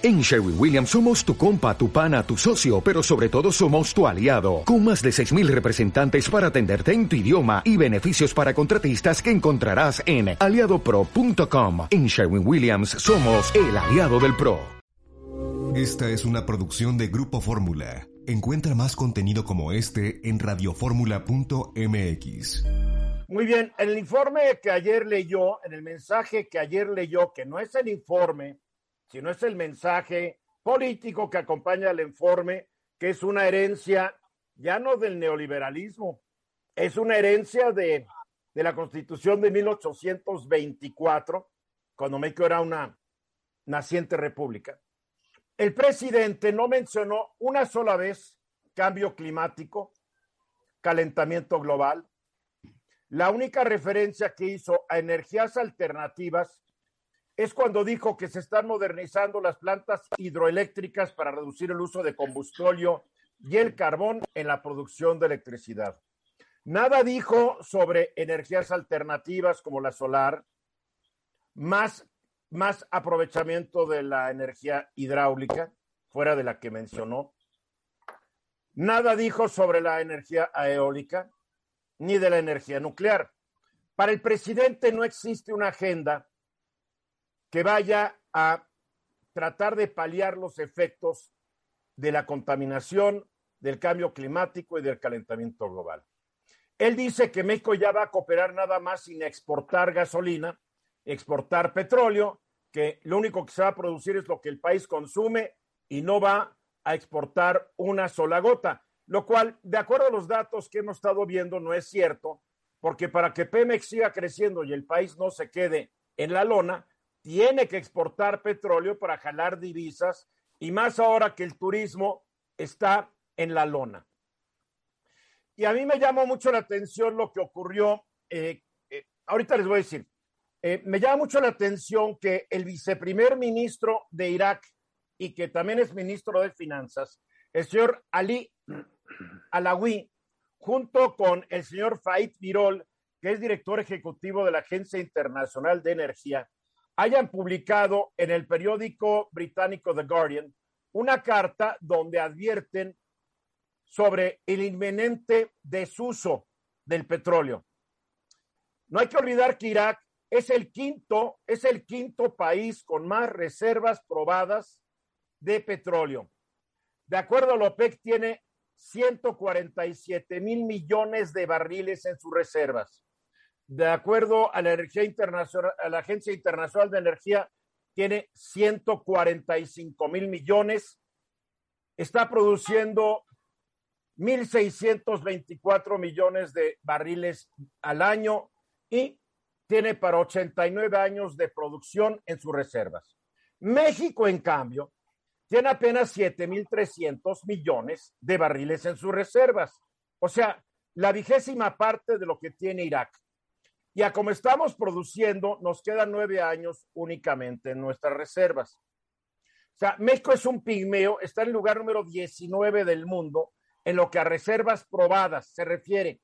En Sherwin Williams somos tu compa, tu pana, tu socio, pero sobre todo somos tu aliado, con más de 6.000 representantes para atenderte en tu idioma y beneficios para contratistas que encontrarás en aliadopro.com. En Sherwin Williams somos el aliado del PRO. Esta es una producción de Grupo Fórmula. Encuentra más contenido como este en radioformula.mx. Muy bien, en el informe que ayer leyó, en el mensaje que ayer leyó, que no es el informe, sino es el mensaje político que acompaña al informe, que es una herencia ya no del neoliberalismo, es una herencia de, de la constitución de 1824, cuando México era una naciente república. El presidente no mencionó una sola vez cambio climático, calentamiento global. La única referencia que hizo a energías alternativas es cuando dijo que se están modernizando las plantas hidroeléctricas para reducir el uso de combustible y el carbón en la producción de electricidad. Nada dijo sobre energías alternativas como la solar, más, más aprovechamiento de la energía hidráulica, fuera de la que mencionó. Nada dijo sobre la energía eólica, ni de la energía nuclear. Para el presidente no existe una agenda que vaya a tratar de paliar los efectos de la contaminación, del cambio climático y del calentamiento global. Él dice que México ya va a cooperar nada más sin exportar gasolina, exportar petróleo, que lo único que se va a producir es lo que el país consume y no va a exportar una sola gota, lo cual, de acuerdo a los datos que hemos estado viendo, no es cierto, porque para que Pemex siga creciendo y el país no se quede en la lona, tiene que exportar petróleo para jalar divisas y más ahora que el turismo está en la lona. Y a mí me llamó mucho la atención lo que ocurrió, eh, eh, ahorita les voy a decir, eh, me llama mucho la atención que el viceprimer ministro de Irak y que también es ministro de Finanzas, el señor Ali Alawi, junto con el señor Faid Virol, que es director ejecutivo de la Agencia Internacional de Energía, hayan publicado en el periódico británico The Guardian una carta donde advierten sobre el inminente desuso del petróleo. No hay que olvidar que Irak es el quinto, es el quinto país con más reservas probadas de petróleo. De acuerdo a la OPEC, tiene 147 mil millones de barriles en sus reservas de acuerdo a la energía Agencia Internacional de Energía, tiene 145 mil millones, está produciendo 1.624 millones de barriles al año y tiene para 89 años de producción en sus reservas. México, en cambio, tiene apenas 7.300 millones de barriles en sus reservas. O sea, la vigésima parte de lo que tiene Irak. Y a como estamos produciendo, nos quedan nueve años únicamente en nuestras reservas. O sea, México es un pigmeo, está en el lugar número 19 del mundo en lo que a reservas probadas se refiere.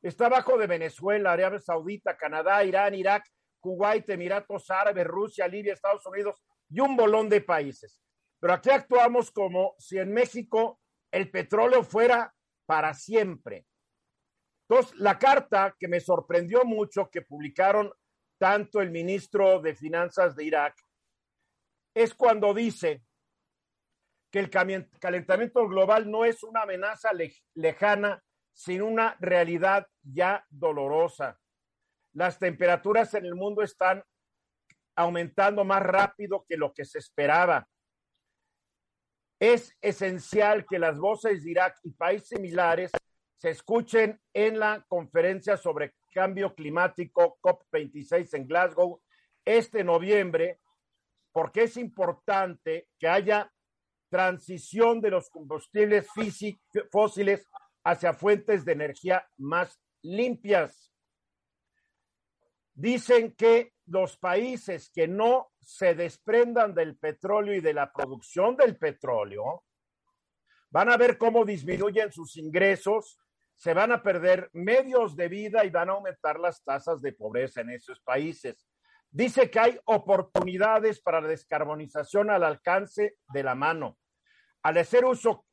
Está abajo de Venezuela, Arabia Saudita, Canadá, Irán, Irak, Kuwait, Emiratos Árabes, Rusia, Libia, Estados Unidos y un bolón de países. Pero aquí actuamos como si en México el petróleo fuera para siempre. Entonces, la carta que me sorprendió mucho que publicaron tanto el ministro de Finanzas de Irak es cuando dice que el calentamiento global no es una amenaza lejana, sino una realidad ya dolorosa. Las temperaturas en el mundo están aumentando más rápido que lo que se esperaba. Es esencial que las voces de Irak y países similares se escuchen en la conferencia sobre cambio climático COP26 en Glasgow este noviembre, porque es importante que haya transición de los combustibles fósiles hacia fuentes de energía más limpias. Dicen que los países que no se desprendan del petróleo y de la producción del petróleo van a ver cómo disminuyen sus ingresos, se van a perder medios de vida y van a aumentar las tasas de pobreza en esos países. Dice que hay oportunidades para la descarbonización al alcance de la mano. Al hacer uso,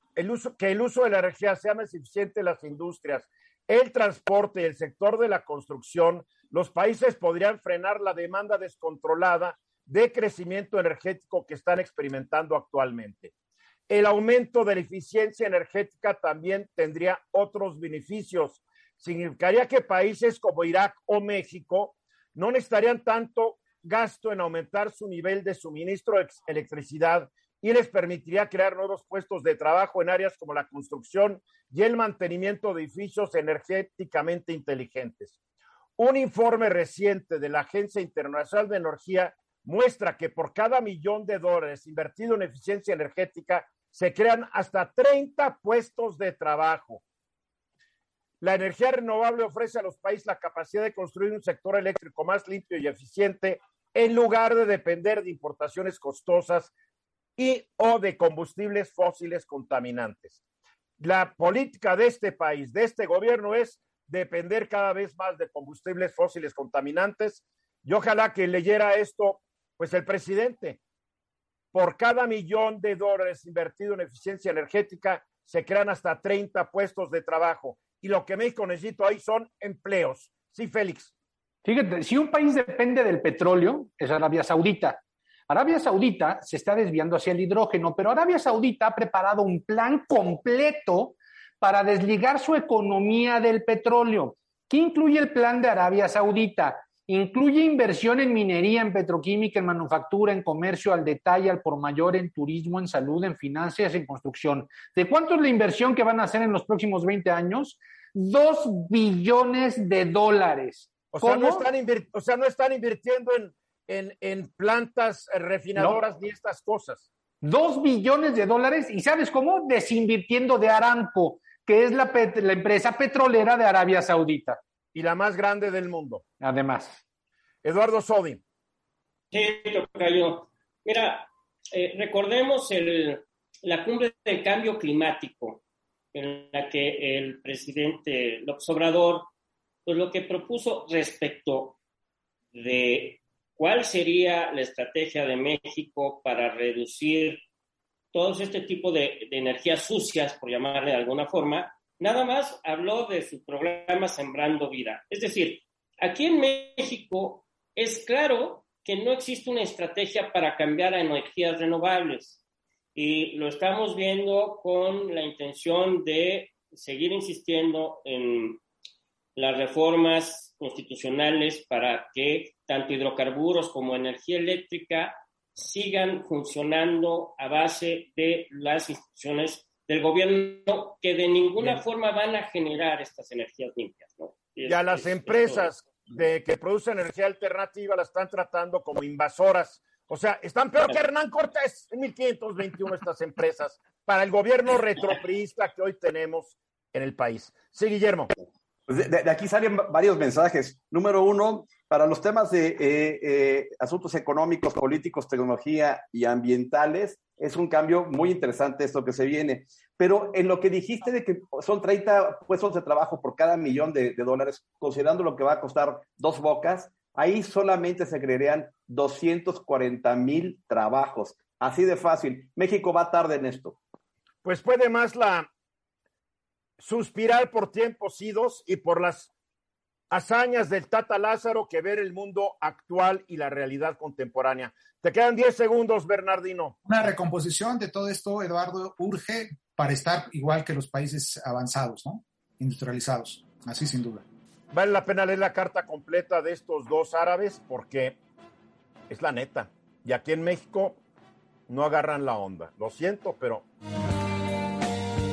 que el uso de la energía sea más eficiente en las industrias, el transporte y el sector de la construcción, los países podrían frenar la demanda descontrolada de crecimiento energético que están experimentando actualmente. El aumento de la eficiencia energética también tendría otros beneficios. Significaría que países como Irak o México no necesitarían tanto gasto en aumentar su nivel de suministro de electricidad y les permitiría crear nuevos puestos de trabajo en áreas como la construcción y el mantenimiento de edificios energéticamente inteligentes. Un informe reciente de la Agencia Internacional de Energía muestra que por cada millón de dólares invertido en eficiencia energética se crean hasta 30 puestos de trabajo. La energía renovable ofrece a los países la capacidad de construir un sector eléctrico más limpio y eficiente en lugar de depender de importaciones costosas y o de combustibles fósiles contaminantes. La política de este país, de este gobierno, es depender cada vez más de combustibles fósiles contaminantes. Y ojalá que leyera esto, pues el presidente, por cada millón de dólares invertido en eficiencia energética, se crean hasta 30 puestos de trabajo. Y lo que México necesita ahí son empleos. Sí, Félix. Fíjate, si un país depende del petróleo, es Arabia Saudita. Arabia Saudita se está desviando hacia el hidrógeno, pero Arabia Saudita ha preparado un plan completo para desligar su economía del petróleo. ¿Qué incluye el plan de Arabia Saudita? Incluye inversión en minería, en petroquímica, en manufactura, en comercio al detalle, al por mayor, en turismo, en salud, en finanzas, en construcción. ¿De cuánto es la inversión que van a hacer en los próximos 20 años? Dos billones de dólares. O sea, no están, o sea, no están invirtiendo en, en, plantas refinadoras ni estas cosas. Dos billones de dólares, ¿y sabes cómo? Desinvirtiendo de Aramco, que es la, la empresa petrolera de Arabia Saudita y la más grande del mundo. Además. Eduardo Sodi. Sí, Tocayo. Mira, eh, recordemos el, la cumbre del cambio climático, en la que el presidente López Obrador, pues lo que propuso respecto de cuál sería la estrategia de México para reducir todo este tipo de, de energías sucias, por llamarle de alguna forma, nada más habló de su programa Sembrando Vida. Es decir, aquí en México es claro que no existe una estrategia para cambiar a energías renovables y lo estamos viendo con la intención de seguir insistiendo en las reformas constitucionales para que tanto hidrocarburos como energía eléctrica sigan funcionando a base de las instituciones del gobierno que de ninguna forma van a generar estas energías limpias. ¿no? Y, a las empresas de que producen energía alternativa la están tratando como invasoras. O sea, están peor que Hernán Cortés en 1521 estas empresas para el gobierno retropriista que hoy tenemos en el país. Sí, Guillermo. Pues de, aquí salen varios mensajes. Número uno, para los temas de eh, eh, asuntos económicos, políticos, tecnología y ambientales, es un cambio muy interesante esto que se viene. Pero en lo que dijiste de que son 30 puestos de trabajo por cada millón de, dólares, considerando lo que va a costar dos bocas, ahí solamente se crearían 240 mil trabajos. Así de fácil. México va tarde en esto. Pues puede más la suspirar por tiempos idos y por las hazañas del Tata Lázaro que ver el mundo actual y la realidad contemporánea. Te quedan 10 segundos, Bernardino. Una recomposición de todo esto, Eduardo, urge para estar igual que los países avanzados, ¿no? Industrializados, así sin duda. Vale la pena leer la carta completa de estos dos árabes porque es la neta. Y aquí en México no agarran la onda. Lo siento, pero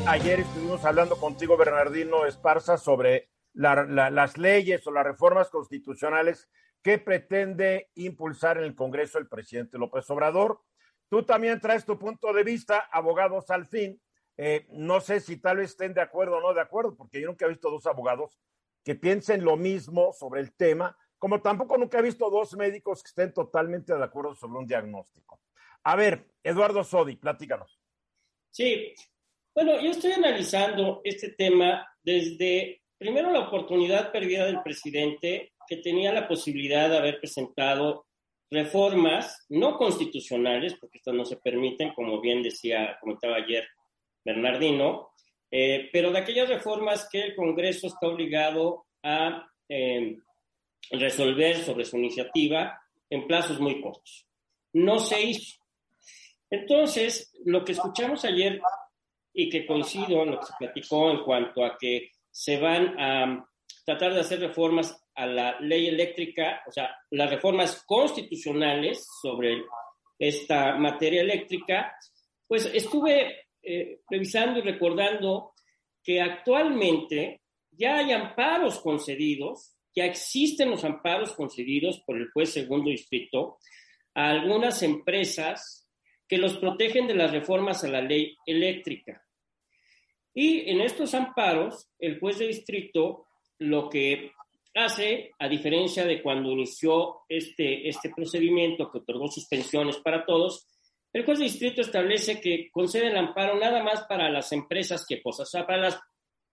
ayer estuvimos hablando contigo, Bernardino Esparza, sobre las leyes o las reformas constitucionales que pretende impulsar en el Congreso el presidente López Obrador. Tú también traes tu punto de vista, abogados al fin. Eh, no sé si tal vez estén de acuerdo o no de acuerdo, porque yo nunca he visto dos abogados que piensen lo mismo sobre el tema, como tampoco nunca he visto dos médicos que estén totalmente de acuerdo sobre un diagnóstico. A ver, Eduardo Sodi, platícanos. Sí, bueno, yo estoy analizando este tema desde primero la oportunidad perdida del presidente que tenía la posibilidad de haber presentado reformas no constitucionales, porque estas no se permiten, como bien decía, comentaba ayer Bernardino, eh, pero de aquellas reformas que el Congreso está obligado a eh, resolver sobre su iniciativa en plazos muy cortos. No se hizo. Entonces, lo que escuchamos ayer y que coincido en lo que se platicó en cuanto a que se van a tratar de hacer reformas a la ley eléctrica, o sea, las reformas constitucionales sobre esta materia eléctrica, pues estuve eh, revisando y recordando que actualmente ya hay amparos concedidos, ya existen los amparos concedidos por el juez segundo distrito a algunas empresas que los protegen de las reformas a la ley eléctrica. Y en estos amparos, el juez de distrito lo que hace, a diferencia de cuando inició este, este procedimiento que otorgó suspensiones para todos, el juez de distrito establece que concede el amparo nada más para las empresas que cosas, o sea, para las,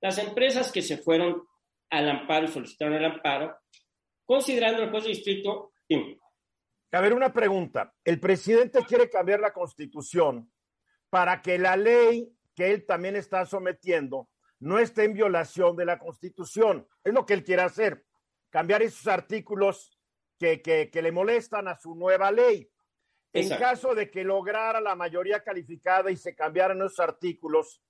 las empresas que se fueron al amparo solicitaron el amparo, considerando el juez de distrito. A ver, una pregunta. El presidente quiere cambiar la constitución para que la ley que él también está sometiendo no esté en violación de la constitución. Es lo que él quiere hacer, cambiar esos artículos que, que, le molestan a su nueva ley. En caso de que lograra la mayoría calificada y se cambiaran esos artículos,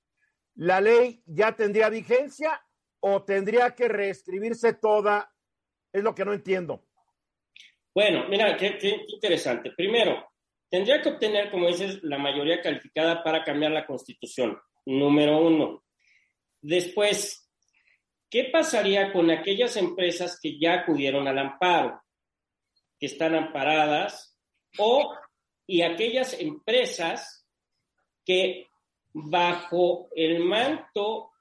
¿la ley ya tendría vigencia o tendría que reescribirse toda? Es lo que no entiendo. Bueno, mira, qué, interesante. Primero, tendría que obtener, como dices, la mayoría calificada para cambiar la constitución, número uno. Después, ¿qué pasaría con aquellas empresas que ya acudieron al amparo, que están amparadas, o y aquellas empresas que bajo el manto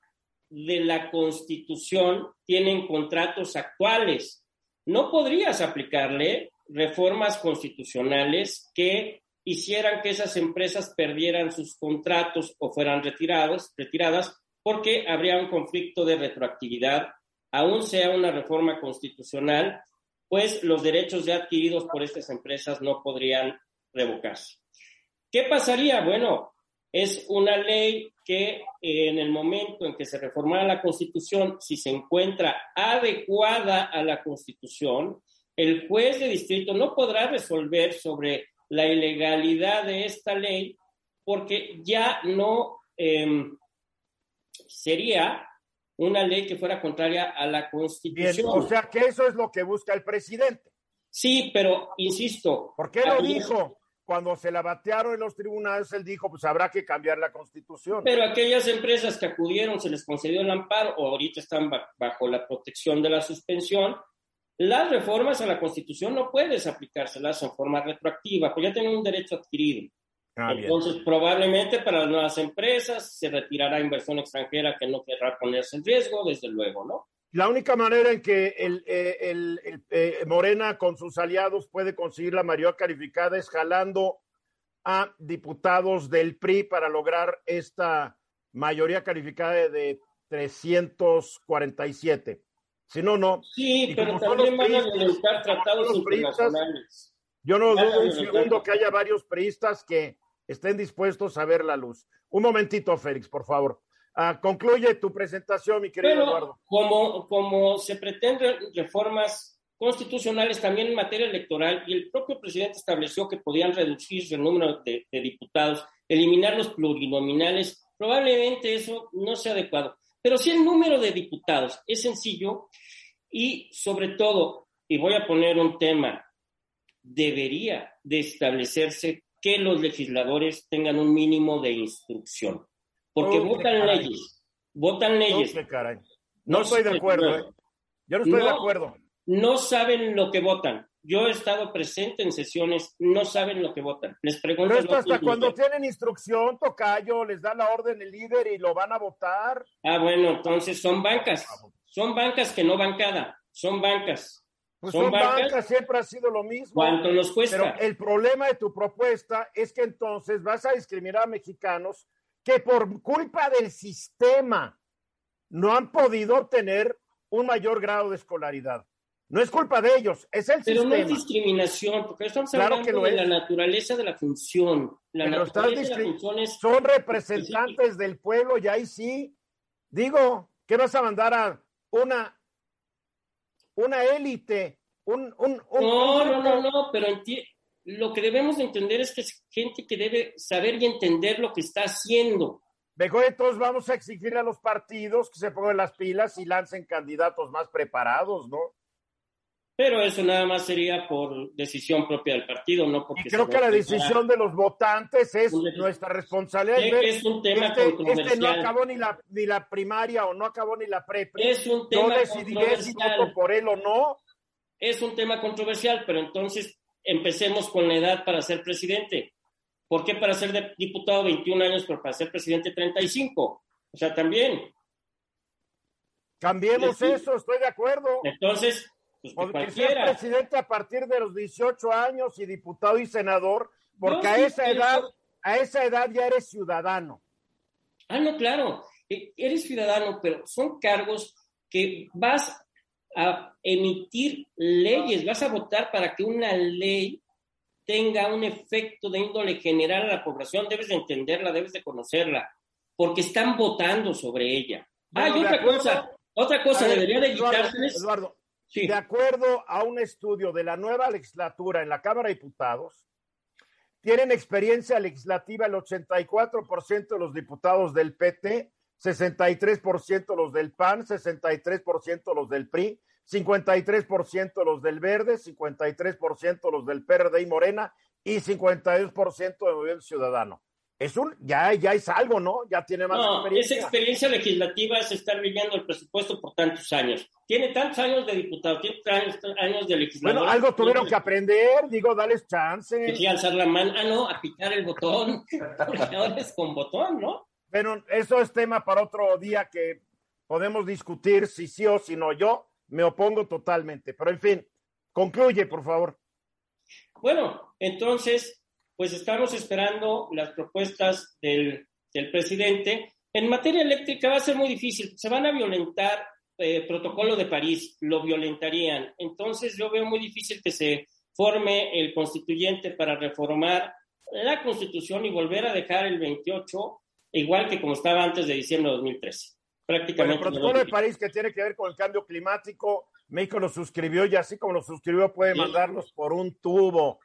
de la Constitución tienen contratos actuales? no podrías aplicarle reformas constitucionales que hicieran que esas empresas perdieran sus contratos o fueran retirados, retiradas porque habría un conflicto de retroactividad, aún sea una reforma constitucional, pues los derechos ya adquiridos por estas empresas no podrían revocarse. ¿Qué pasaría? Bueno, es una ley que en el momento en que se reformara la Constitución, si se encuentra adecuada a la Constitución, el juez de distrito no podrá resolver sobre la ilegalidad de esta ley porque ya no em, sería una ley que fuera contraria a la Constitución. o sea que eso es lo que busca el presidente. Sí, pero insisto. ¿Por qué lo dijo? cuando se la batearon en los tribunales, él dijo, pues habrá que cambiar la constitución. Pero aquellas empresas que acudieron, se les concedió el amparo o ahorita están bajo la protección de la suspensión, las reformas a la constitución no puedes aplicárselas en forma retroactiva, pues ya tienen un derecho adquirido. Ah, Entonces, probablemente para las nuevas empresas se retirará inversión extranjera que no querrá ponerse en riesgo, desde luego, ¿no? La única manera en que el, eh, eh, Morena con sus aliados puede conseguir la mayoría calificada es jalando a diputados del PRI para lograr esta mayoría calificada de 347. Si no, no. Sí, pero también van a violentar tratados internacionales. Yo no dudo un segundo que haya varios priistas que estén dispuestos a ver la luz. Un momentito, Félix, por favor. Ah, concluye tu presentación, mi querido Eduardo. Como, como se pretenden reformas constitucionales también en materia electoral, y el propio presidente estableció que podían reducirse el número de, diputados, eliminar los plurinominales, probablemente eso no sea adecuado. Pero si el número de diputados es sencillo y sobre todo, y voy a poner un tema, debería de establecerse que los legisladores tengan un mínimo de instrucción. Porque votan leyes. Votan leyes. No, estoy de acuerdo. ¿eh? Yo no estoy de acuerdo. No saben lo que votan. Yo he estado presente en sesiones, no saben lo que votan. Les pregunto. Pero esto hasta cuando tienen instrucción, Tocayo, les da la orden el líder y lo van a votar. Ah, bueno, entonces son bancas. Son bancas que no bancada. Son bancas. Pues son, bancas, siempre ha sido lo mismo. ¿Cuánto nos cuesta? Pero el problema de tu propuesta es que entonces vas a discriminar a mexicanos que por culpa del sistema no han podido obtener un mayor grado de escolaridad. No es culpa de ellos, es el Pero sistema. no es discriminación, porque estamos Claro hablando que lo de es. la naturaleza de la función. La Pero estás naturaleza de la discri- función es Son representantes del pueblo y ahí sí. Digo, ¿qué vas a mandar a una, una élite? Un, un, un- No, no, no, no, pero lo que debemos de entender es que es gente que debe saber y entender lo que está haciendo. Mejor entonces vamos a exigirle a los partidos que se pongan las pilas y lancen candidatos más preparados, ¿no? Pero eso nada más sería por decisión propia del partido, no porque Y creo que la decisión de los votantes es nuestra responsabilidad. Sé ver, que es un tema este, este no controversial. acabó ni la, ni la primaria o no acabó ni la pre Es un Yo tema decidiré si controversial. voto por él o no. Es un tema controversial, pero entonces empecemos con la edad para ser presidente. ¿Por qué para ser diputado 21 años, pero para ser presidente 35? O sea, también. Cambiemos sí. eso, estoy de acuerdo. Entonces, pues que Porque ser cualquiera. presidente a partir de los 18 años y diputado y senador, porque a esa edad, a esa edad ya eres ciudadano. Ah, no, claro. E- Eres ciudadano, pero son cargos que vas a emitir leyes, vas a votar para que una ley tenga un efecto de índole general a la población. Debes de entenderla, debes de conocerla, porque están votando sobre ella. Ah, y otra acuerdo. cosa, otra cosa, ver, debería de Eduardo. Eduardo, De acuerdo a un estudio de la nueva legislatura en la Cámara de Diputados, tienen experiencia legislativa el 84% de los diputados del PT, 63% los del PAN, 63% los del PRI, 53% los del Verde, 53% los del PRD y Morena y 52% de Movimiento Ciudadano. Es un, ya, ya es algo, ¿no? Ya tiene más No, esa experiencia. experiencia legislativa es estar viviendo el presupuesto por tantos años. Tiene tantos años de diputado, tiene tantos años de legislador. Bueno, algo tuvieron que aprender, digo, dales chance. Sí, alzar la mano, ah, no, a picar el botón, porque ahora es con botón, ¿no? Pero eso es tema para otro día que podemos discutir si sí o si no. Yo me opongo totalmente. Pero en fin, concluye, por favor. Bueno, entonces, pues estamos esperando las propuestas del, del presidente. En materia eléctrica va a ser muy difícil, se van a violentar eh, protocolo de París, lo violentarían. Entonces yo veo muy difícil que se forme el constituyente para reformar la constitución y volver a dejar el 28 igual que como estaba antes de diciembre de 2013. Bueno, Prácticamente. el protocolo de París que tiene que ver con el cambio climático, México lo suscribió y así como lo suscribió puede Sí. mandarlos por un tubo.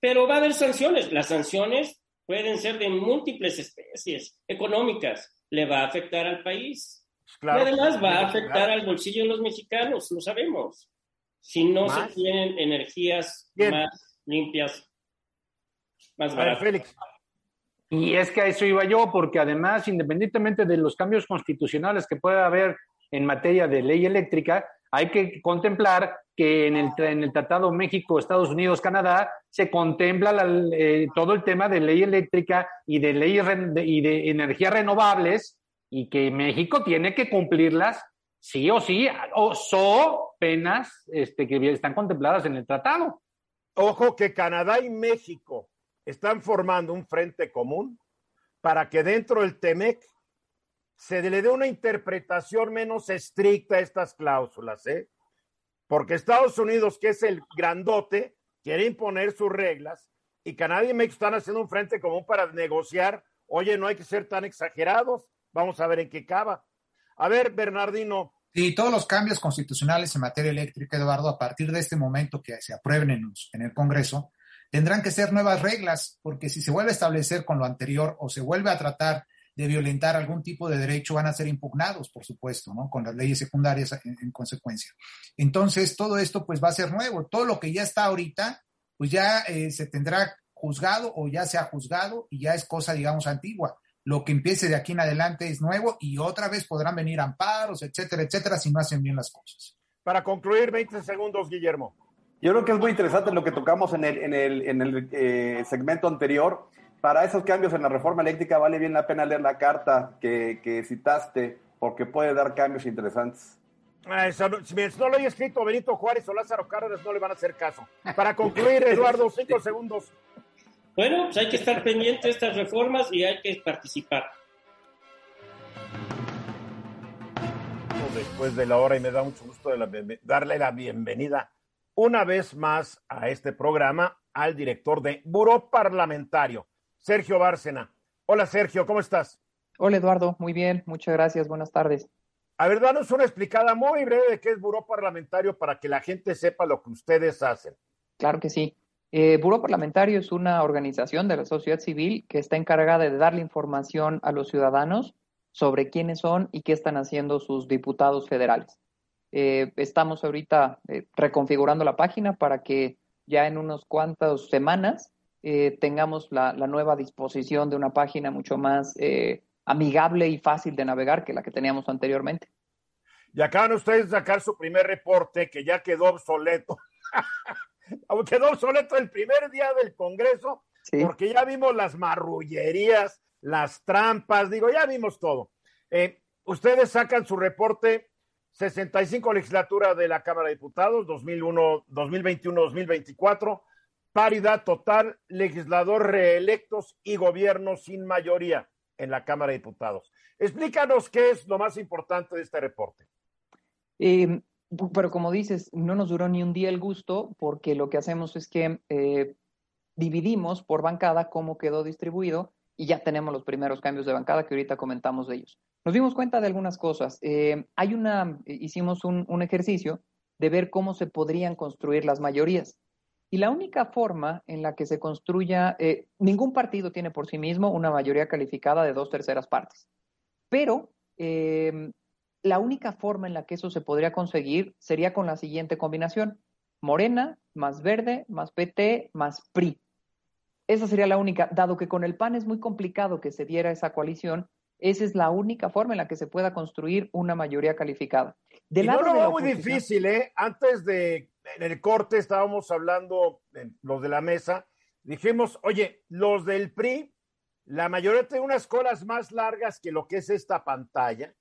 Pero va a haber sanciones. Las sanciones pueden ser de múltiples especies económicas. Le va a afectar al país. Pues Claro, y además va a claro. afectar al bolsillo de los mexicanos, lo sabemos. Si no ¿Más? se tienen energías Bien. más limpias, más baratas. Félix. Y es que a eso iba yo, porque además, independientemente de los cambios constitucionales que pueda haber en materia de ley eléctrica, hay que contemplar que en el, tra- en el Tratado México, Estados Unidos, Canadá, se contempla la- eh, todo el tema de ley eléctrica y de ley y de energías renovables y que México tiene que cumplirlas sí o sí, o so penas este, que están contempladas en el tratado. Ojo que Canadá y México están formando un frente común para que dentro del TEMEC se le dé una interpretación menos estricta a estas cláusulas, ¿eh? Porque Estados Unidos, que es el grandote, quiere imponer sus reglas y Canadá y México están haciendo un frente común para negociar. Oye, no hay que ser tan exagerados. Vamos a ver en qué acaba. A ver, Bernardino, Y todos los cambios constitucionales en materia eléctrica, Eduardo, a partir de este momento que se aprueben en, en el Congreso, tendrán que ser nuevas reglas, porque si se vuelve a establecer con lo anterior o se vuelve a tratar de violentar algún tipo de derecho, van a ser impugnados, por supuesto, ¿no? Con las leyes secundarias en, en consecuencia. Entonces, todo esto pues va a ser nuevo. Todo lo que ya está ahorita, pues ya eh, se tendrá juzgado o ya se ha juzgado y ya es cosa, digamos, antigua. Lo que empiece de aquí en adelante es nuevo y otra vez podrán venir amparos, etcétera, etcétera, si no hacen bien las cosas. para concluir, 20 segundos, Guillermo. Yo creo que es muy interesante lo que tocamos en el, en el, en el eh, segmento anterior. Para esos cambios en la reforma eléctrica vale bien la pena leer la carta que, que citaste porque puede dar cambios interesantes. Ah, eso no- si no lo haya escrito Benito Juárez o Lázaro Cárdenas, no le van a hacer caso. Para concluir, Eduardo, cinco segundos. Bueno, pues hay que estar pendiente de estas reformas y hay que participar. después de la hora y me da mucho gusto darle la bienvenida una vez más a este programa al director de Buró Parlamentario, Sergio Bárcena. Hola Sergio, ¿cómo estás? Hola Eduardo, muy bien, muchas gracias, buenas tardes. A ver, danos una explicada muy breve de qué es Buró Parlamentario para que la gente sepa lo que ustedes hacen. Claro que sí. Eh, Buró Parlamentario es una organización de la sociedad civil que está encargada de darle información a los ciudadanos sobre quiénes son y qué están haciendo sus diputados federales. Eh, estamos ahorita eh, reconfigurando la página para que ya en unos cuantas semanas eh, tengamos la, nueva disposición de una página mucho más amigable y fácil de navegar que la que teníamos anteriormente. Y acaban ustedes de sacar su primer reporte que ya quedó obsoleto. quedó obsoleto el primer día del Congreso porque ya vimos las marrullerías, las trampas, digo, ya vimos todo. Eh, ustedes sacan su reporte 65 legislatura de la Cámara de Diputados, 2001, 2021-2024, paridad total, legislador reelectos y gobierno sin mayoría en la Cámara de Diputados. Explícanos qué es lo más importante de este reporte. Eh, pero como dices, no nos duró ni un día el gusto porque lo que hacemos es que eh, dividimos por bancada cómo quedó distribuido y ya tenemos los primeros cambios de bancada que ahorita comentamos de ellos. Nos dimos cuenta de algunas cosas. Eh, hay una, hicimos un, ejercicio de ver cómo se podrían construir las mayorías. Y la única forma en la que se construya, eh, ningún partido tiene por sí mismo una mayoría calificada de dos terceras partes. Pero eh, la única forma en la que eso se podría conseguir sería con la siguiente combinación. Morena más verde más PT más PRI. Esa sería la única, dado que con el PAN es muy complicado que se diera esa coalición, esa es la única forma en la que se pueda construir una mayoría calificada. De no lo veo muy difícil, ¿eh? Antes de, en el corte estábamos hablando, los de la mesa, dijimos, oye, los del PRI, la mayoría tiene unas colas más largas que lo que es esta pantalla,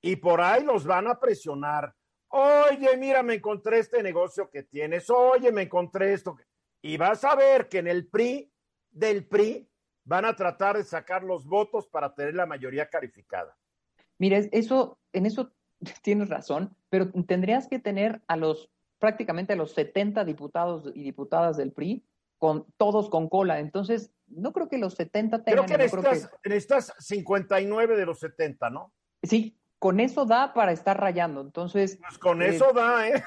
y por ahí los van a presionar. Oye, mira, me encontré este negocio que tienes, oye, me encontré esto. Y vas a ver que en el PRI, del PRI, van a tratar de sacar los votos para tener la mayoría calificada. Mire, eso, en eso tienes razón, pero tendrías que tener a los prácticamente a los 70 diputados y diputadas del PRI, con todos con cola. Entonces, no creo que los 70 tengan... Creo que necesitas, necesitas 59 de los 70, ¿no? Sí, con eso da para estar rayando. Entonces... Pues con eh, eso da, ¿eh?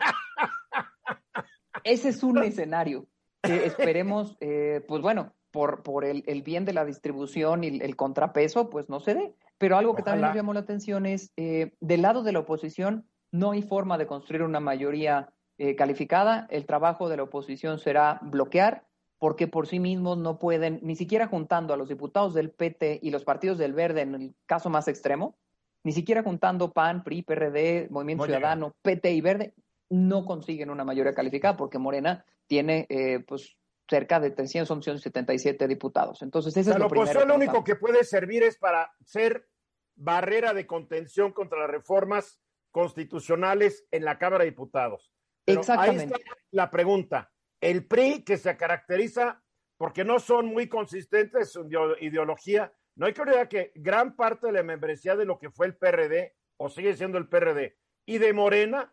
ese es un escenario que esperemos, eh, pues bueno, por, por el, bien de la distribución y el, contrapeso, pues no se dé. Pero algo que también nos llamó la atención es, eh, del lado de la oposición, no hay forma de construir una mayoría eh, calificada. El trabajo de la oposición será bloquear, porque por sí mismos no pueden, ni siquiera juntando a los diputados del PT y los partidos del Verde en el caso más extremo, ni siquiera juntando PAN, PRI, PRD, Movimiento Ciudadano, PT y Verde, no consiguen una mayoría calificada porque Morena tiene eh, pues cerca de 300, son 177 diputados. Entonces, ese es lo la oposición lo único que puede servir es para ser barrera de contención contra las reformas constitucionales en la Cámara de Diputados. Exactamente. Ahí está la pregunta. El PRI, que se caracteriza porque no son muy consistentes en su ideología, no hay que olvidar que gran parte de la membresía de lo que fue el PRD, o sigue siendo el PRD, y de Morena,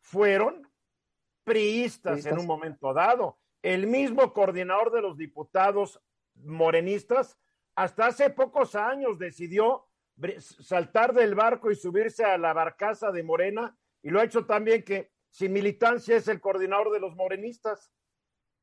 fueron priistas, en un momento dado. El mismo coordinador de los diputados morenistas hasta hace pocos años decidió saltar del barco y subirse a la barcaza de Morena y lo ha hecho también que sin militancia es el coordinador de los morenistas.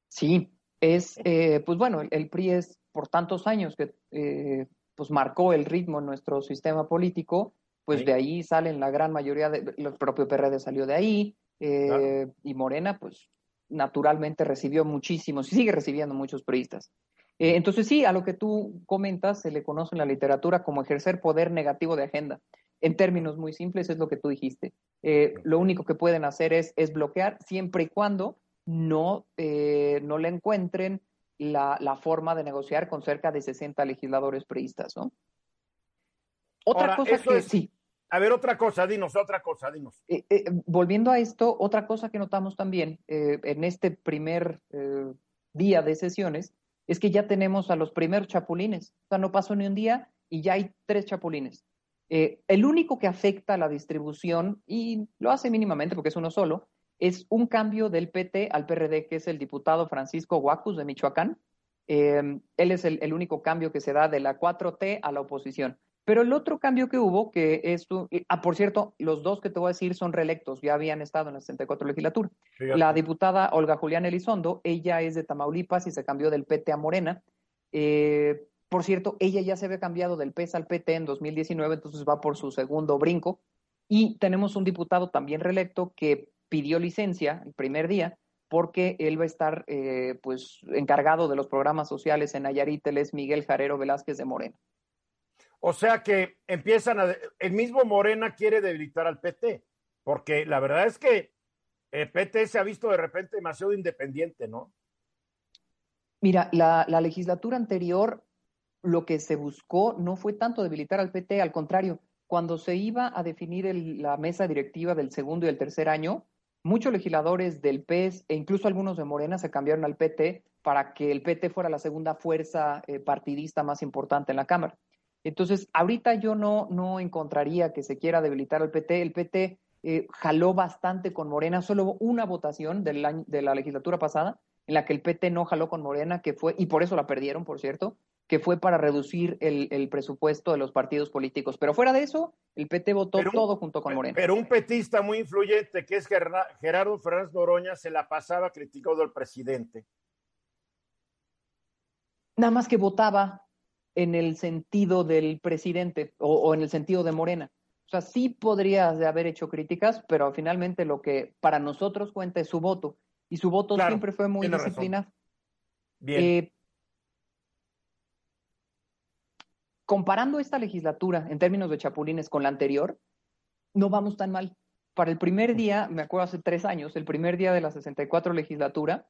Sí, es, eh, pues bueno, el, PRI es por tantos años que eh, pues marcó el ritmo en nuestro sistema político pues de ahí salen la gran mayoría de, el propio PRD salió de ahí, eh, y Morena, pues naturalmente recibió muchísimos y sigue recibiendo muchos periodistas. Eh, entonces sí, a lo que tú comentas se le conoce en la literatura como ejercer poder negativo de agenda. En términos muy simples es lo que tú dijiste. Eh, lo único que pueden hacer es, es bloquear siempre y cuando no, no le encuentren la, la, forma de negociar con cerca de 60 legisladores priistas, ¿no? Otra cosa que sí. A ver, otra cosa, dinos, otra cosa, dinos. Eh, eh, volviendo a esto, otra cosa que notamos también eh, en este primer día de sesiones es que ya tenemos a los primeros chapulines. O sea, no pasó ni un día y ya hay tres chapulines. Eh, el único que afecta la distribución, y lo hace mínimamente porque es uno solo, es un cambio del PT al PRD, que es el diputado Francisco Huacus de Michoacán. Eh, él es el, el, único cambio que se da de la 4T a la oposición. Pero el otro cambio que hubo, que es, ah, por cierto, los dos que te voy a decir son reelectos, ya habían estado en la 64 legislatura. Fíjate. La diputada Olga Julián Elizondo, ella es de Tamaulipas y se cambió del PT a Morena. Eh, por cierto, ella ya se había cambiado del PES al PT en 2019, entonces va por su segundo brinco. Y tenemos un diputado también reelecto que pidió licencia el primer día porque él va a estar eh, pues encargado de los programas sociales en Nayarit, él es Miguel Jarero Velázquez de Morena. O sea que empiezan a... El mismo Morena quiere debilitar al PT, porque la verdad es que el PT se ha visto de repente demasiado independiente, ¿no? Mira, la, la legislatura anterior lo que se buscó no fue tanto debilitar al PT, al contrario, cuando se iba a definir la mesa directiva del segundo y el tercer año, muchos legisladores del PES e incluso algunos de Morena se cambiaron al PT para que el PT fuera la segunda fuerza eh, partidista más importante en la Cámara. Entonces, ahorita yo no, no encontraría que se quiera debilitar al PT. El PT eh, jaló bastante con Morena, solo hubo una votación del año, de la legislatura pasada en la que el PT no jaló con Morena, que fue, y por eso la perdieron, por cierto, que fue para reducir el, el, presupuesto de los partidos políticos. Pero fuera de eso, el PT votó todo junto con Morena. Pero un petista muy influyente, que es Gerardo Fernández Noroña, se la pasaba criticando al presidente. Nada más que votaba en el sentido del presidente o, o en el sentido de Morena. O sea, sí podrías haber hecho críticas, pero finalmente lo que para nosotros cuenta es su voto. Y su voto claro, siempre fue muy disciplinado. Bien. Eh, comparando esta legislatura en términos de chapulines con la anterior, no vamos tan mal. Para el primer día, me acuerdo hace tres años, el primer día de la 64 legislatura,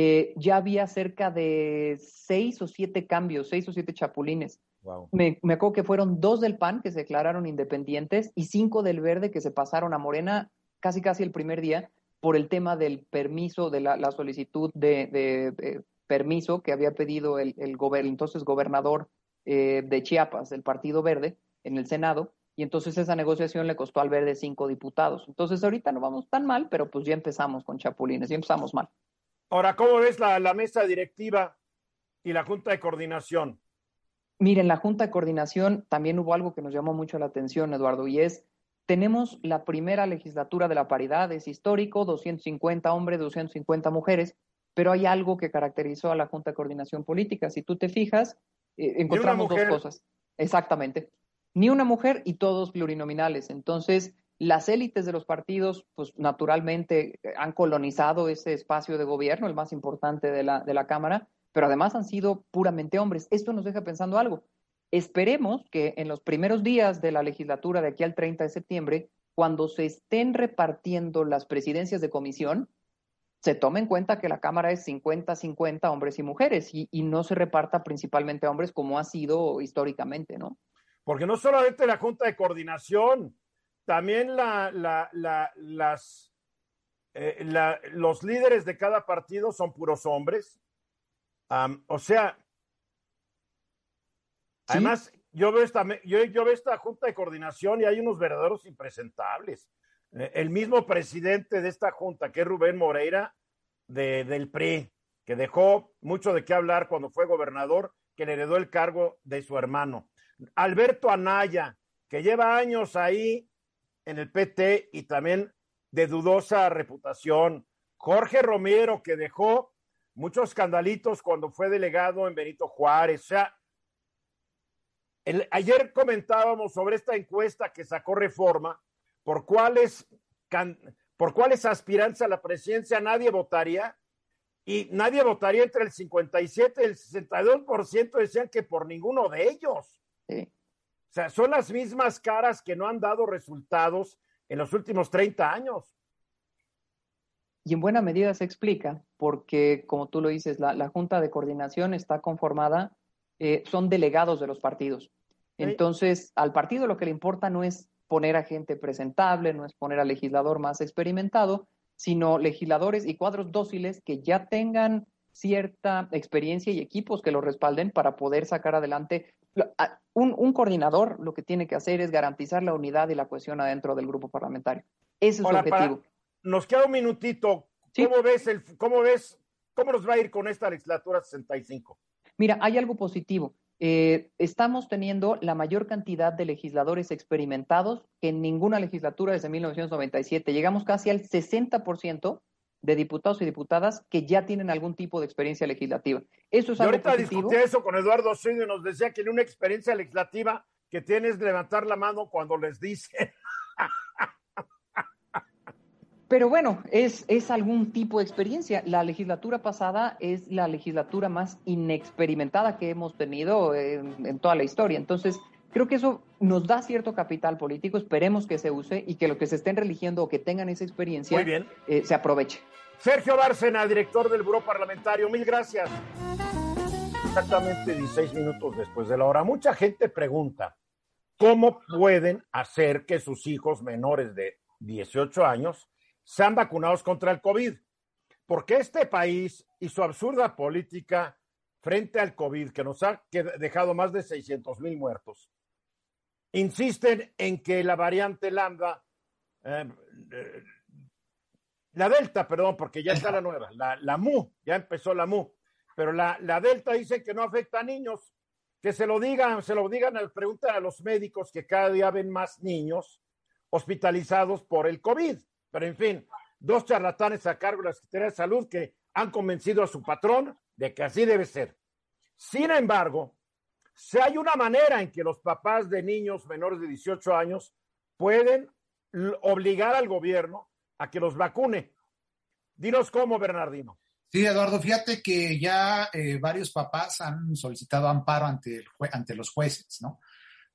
eh, ya había cerca de seis o siete cambios, seis o siete chapulines. Wow. Me, me, acuerdo que fueron dos del PAN que se declararon independientes y cinco del Verde que se pasaron a Morena casi casi el primer día por el tema del permiso, de la, la solicitud de, de, de, permiso que había pedido el, el gober, entonces gobernador eh, de Chiapas, del Partido Verde, en el Senado, y entonces esa negociación le costó al Verde cinco diputados. Entonces ahorita no vamos tan mal, pero pues ya empezamos con Chapulines, ya empezamos mal. Ahora, ¿cómo ves la, la mesa directiva y la Junta de Coordinación? Miren, la Junta de Coordinación también hubo algo que nos llamó mucho la atención, Eduardo, y es, tenemos la primera legislatura de la paridad, es histórico, 250 hombres, 250 mujeres, pero hay algo que caracterizó a la Junta de Coordinación Política. Si tú te fijas, eh, encontramos dos cosas. Exactamente. Ni una mujer y todos plurinominales. Entonces, las élites de los partidos, pues naturalmente han colonizado ese espacio de gobierno, el más importante de la, de la Cámara, pero además han sido puramente hombres. Esto nos deja pensando algo. Esperemos que en los primeros días de la legislatura de aquí al 30 de septiembre, cuando se estén repartiendo las presidencias de comisión, se tome en cuenta que la Cámara es 50-50 hombres y mujeres y, no se reparta principalmente hombres como ha sido históricamente, ¿no? Porque no solamente la Junta de Coordinación, también la, la, la, las, eh, los líderes de cada partido son puros hombres. Um, o sea, ¿Sí? además, yo veo, esta, yo, yo veo esta Junta de Coordinación y hay unos verdaderos impresentables. El mismo presidente de esta junta, que es Rubén Moreira, de, del PRI, que dejó mucho de qué hablar cuando fue gobernador, que le heredó el cargo de su hermano. Alberto Anaya, que lleva años ahí en el PT y también de dudosa reputación. Jorge Romero, que dejó muchos escandalitos cuando fue delegado en Benito Juárez. O sea, ayer comentábamos sobre esta encuesta que sacó Reforma por cuáles, por cuáles aspirantes a la presidencia nadie votaría y nadie votaría entre el 57 y el 62% decían que por ninguno de ellos. Sí. O sea, son las mismas caras que no han dado resultados en los últimos 30 años. Y en buena medida se explica porque, como tú lo dices, la, la Junta de Coordinación está conformada, eh, son delegados de los partidos. Entonces, al partido lo que le importa no es poner a gente presentable, no es poner al legislador más experimentado, sino legisladores y cuadros dóciles que ya tengan cierta experiencia y equipos que lo respalden para poder sacar adelante. Un, un coordinador lo que tiene que hacer es garantizar la unidad y la cohesión adentro del grupo parlamentario. Ese es su objetivo. nos queda un minutito. ¿Cómo ves el, cómo ves, cómo nos va a ir con esta legislatura 65? Mira, hay algo positivo. Eh, estamos teniendo la mayor cantidad de legisladores experimentados que en ninguna legislatura desde 1997. Llegamos casi al 60% de diputados y diputadas que ya tienen algún tipo de experiencia legislativa. Eso es algo ahorita discutí eso con Eduardo y nos decía que en una experiencia legislativa que tienes levantar la mano cuando les dice Pero bueno, es, es algún tipo de experiencia. La legislatura pasada es la legislatura más inexperimentada que hemos tenido en, toda la historia. Entonces, creo que eso nos da cierto capital político. Esperemos que se use y que los que se estén religiendo o que tengan esa experiencia eh, se aproveche. Sergio Bárcena, director del Buró Parlamentario, mil gracias. Exactamente 16 minutos después de la hora. Mucha gente pregunta, ¿cómo pueden hacer que sus hijos menores de 18 años sean vacunados contra el COVID. Porque este país y su absurda política frente al COVID, que nos ha dejado más de 600 mil muertos, insisten en que la variante lambda, eh, eh, la delta, perdón, porque ya está la nueva, la, MU, ya empezó la MU, pero la, la, delta dice que no afecta a niños, que se lo digan, se lo digan, preguntan a los médicos que cada día ven más niños hospitalizados por el COVID. Pero en fin, dos charlatanes a cargo de la Secretaría de Salud que han convencido a su patrón de que así debe ser. Sin embargo, si hay una manera en que los papás de niños menores de 18 años pueden obligar al gobierno a que los vacune. Dinos cómo, Bernardino. Sí, Eduardo, fíjate que ya eh, varios papás han solicitado amparo ante, el ante los jueces, ¿no?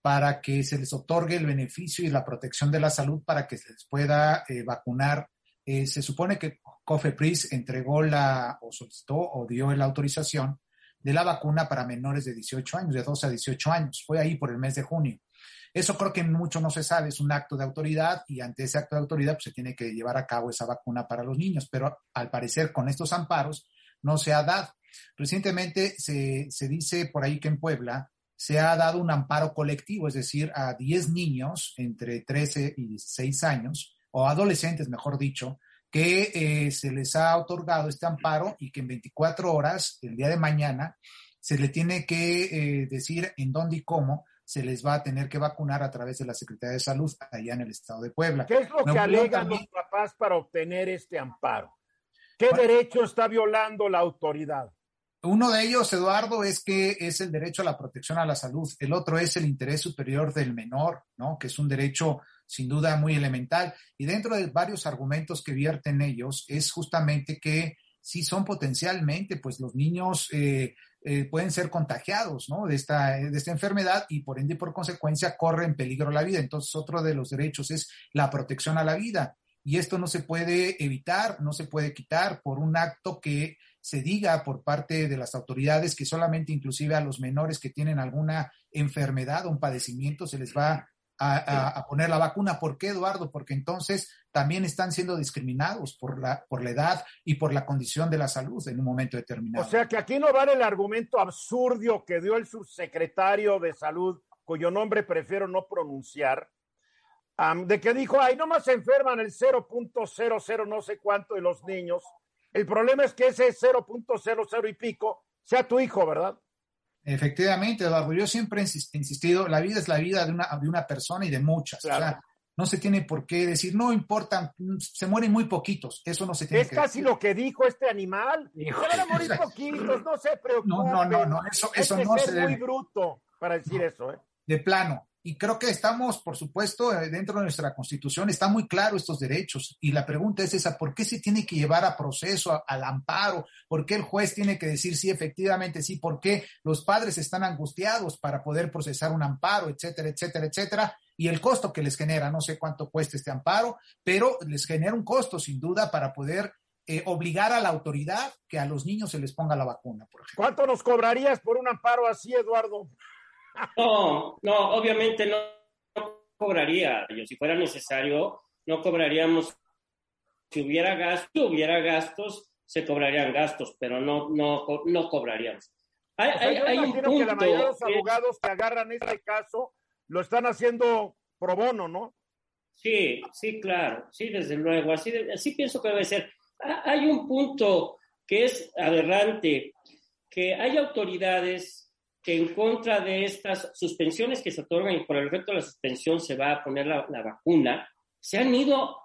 para que se les otorgue el beneficio y la protección de la salud para que se les pueda eh, vacunar. Eh, se supone que COFEPRIS entregó la, o solicitó o dio la autorización de la vacuna para menores de 18 años, de 12 a 18 años. Fue ahí por el mes de junio. Eso creo que mucho no se sabe, es un acto de autoridad y ante ese acto de autoridad pues, se tiene que llevar a cabo esa vacuna para los niños, pero al parecer con estos amparos no se ha dado. Recientemente se, se dice por ahí que en Puebla se ha dado un amparo colectivo, es decir, a 10 niños entre 13 y 16 años, o adolescentes, mejor dicho, que eh, se les ha otorgado este amparo y que en 24 horas, el día de mañana, se le tiene que eh, decir en dónde y cómo se les va a tener que vacunar a través de la Secretaría de Salud allá en el estado de Puebla. ¿Qué es lo que alegan los papás para obtener este amparo? ¿Qué derecho está violando la autoridad? Uno de ellos, Eduardo, es que es el derecho a la protección a la salud. El otro es el interés superior del menor, ¿no? Que es un derecho sin duda muy elemental. Y dentro de varios argumentos que vierten ellos es justamente que si son potencialmente, pues los niños eh, eh, pueden ser contagiados, ¿no? De esta, de esta enfermedad y por ende, por consecuencia, corren peligro la vida. Entonces, otro de los derechos es la protección a la vida. Y esto no se puede evitar, no se puede quitar por un acto que se diga por parte de las autoridades que solamente inclusive a los menores que tienen alguna enfermedad o un padecimiento se les va a, poner la vacuna. ¿Por qué, Eduardo? Porque entonces también están siendo discriminados por la, por la edad y por la condición de la salud en un momento determinado. O sea que aquí no vale el argumento absurdo que dio el subsecretario de salud, cuyo nombre prefiero no pronunciar, de que dijo, ay, nomás se enferman el 0.00 no sé cuánto de los niños el problema es que ese 0.00 y pico sea tu hijo, ¿verdad? Efectivamente, Eduardo. Yo siempre he insistido, la vida es la vida de una, de una persona y de muchas. O sea, no se tiene por qué decir, no importa, se mueren muy poquitos. Eso no se tiene es que Es casi lo que dijo este animal. Van a morir poquitos, no se preocupen. No, no, no, no eso, eso no se muy bruto para decir eso, ¿eh? De plano. Y creo que estamos, por supuesto, eh, dentro de nuestra constitución, está muy claro estos derechos. Y la pregunta es esa, ¿por qué se tiene que llevar a proceso, al amparo? ¿Por qué el juez tiene que decir sí, efectivamente sí? ¿Por qué los padres están angustiados para poder procesar un amparo, etcétera, etcétera, etcétera? Y el costo que les genera, no sé cuánto cuesta este amparo, pero les genera un costo, sin duda, para poder eh, obligar a la autoridad que a los niños se les ponga la vacuna, por ejemplo. ¿Cuánto nos cobrarías por un amparo así, Eduardo? No, no, obviamente no, cobraría. Yo, si fuera necesario, no cobraríamos. Si hubiera gastos, hubiera gastos se cobrarían gastos, pero no, no, no cobraríamos. Hay, hay, hay un punto que la mayoría de los abogados que agarran este caso lo están haciendo pro bono, ¿no? Sí, sí, claro, sí, desde luego, así, así pienso que debe ser. Hay un punto que es aberrante, que hay autoridades que en contra de estas suspensiones que se otorgan y por el efecto de la suspensión se va a poner la, vacuna, se han ido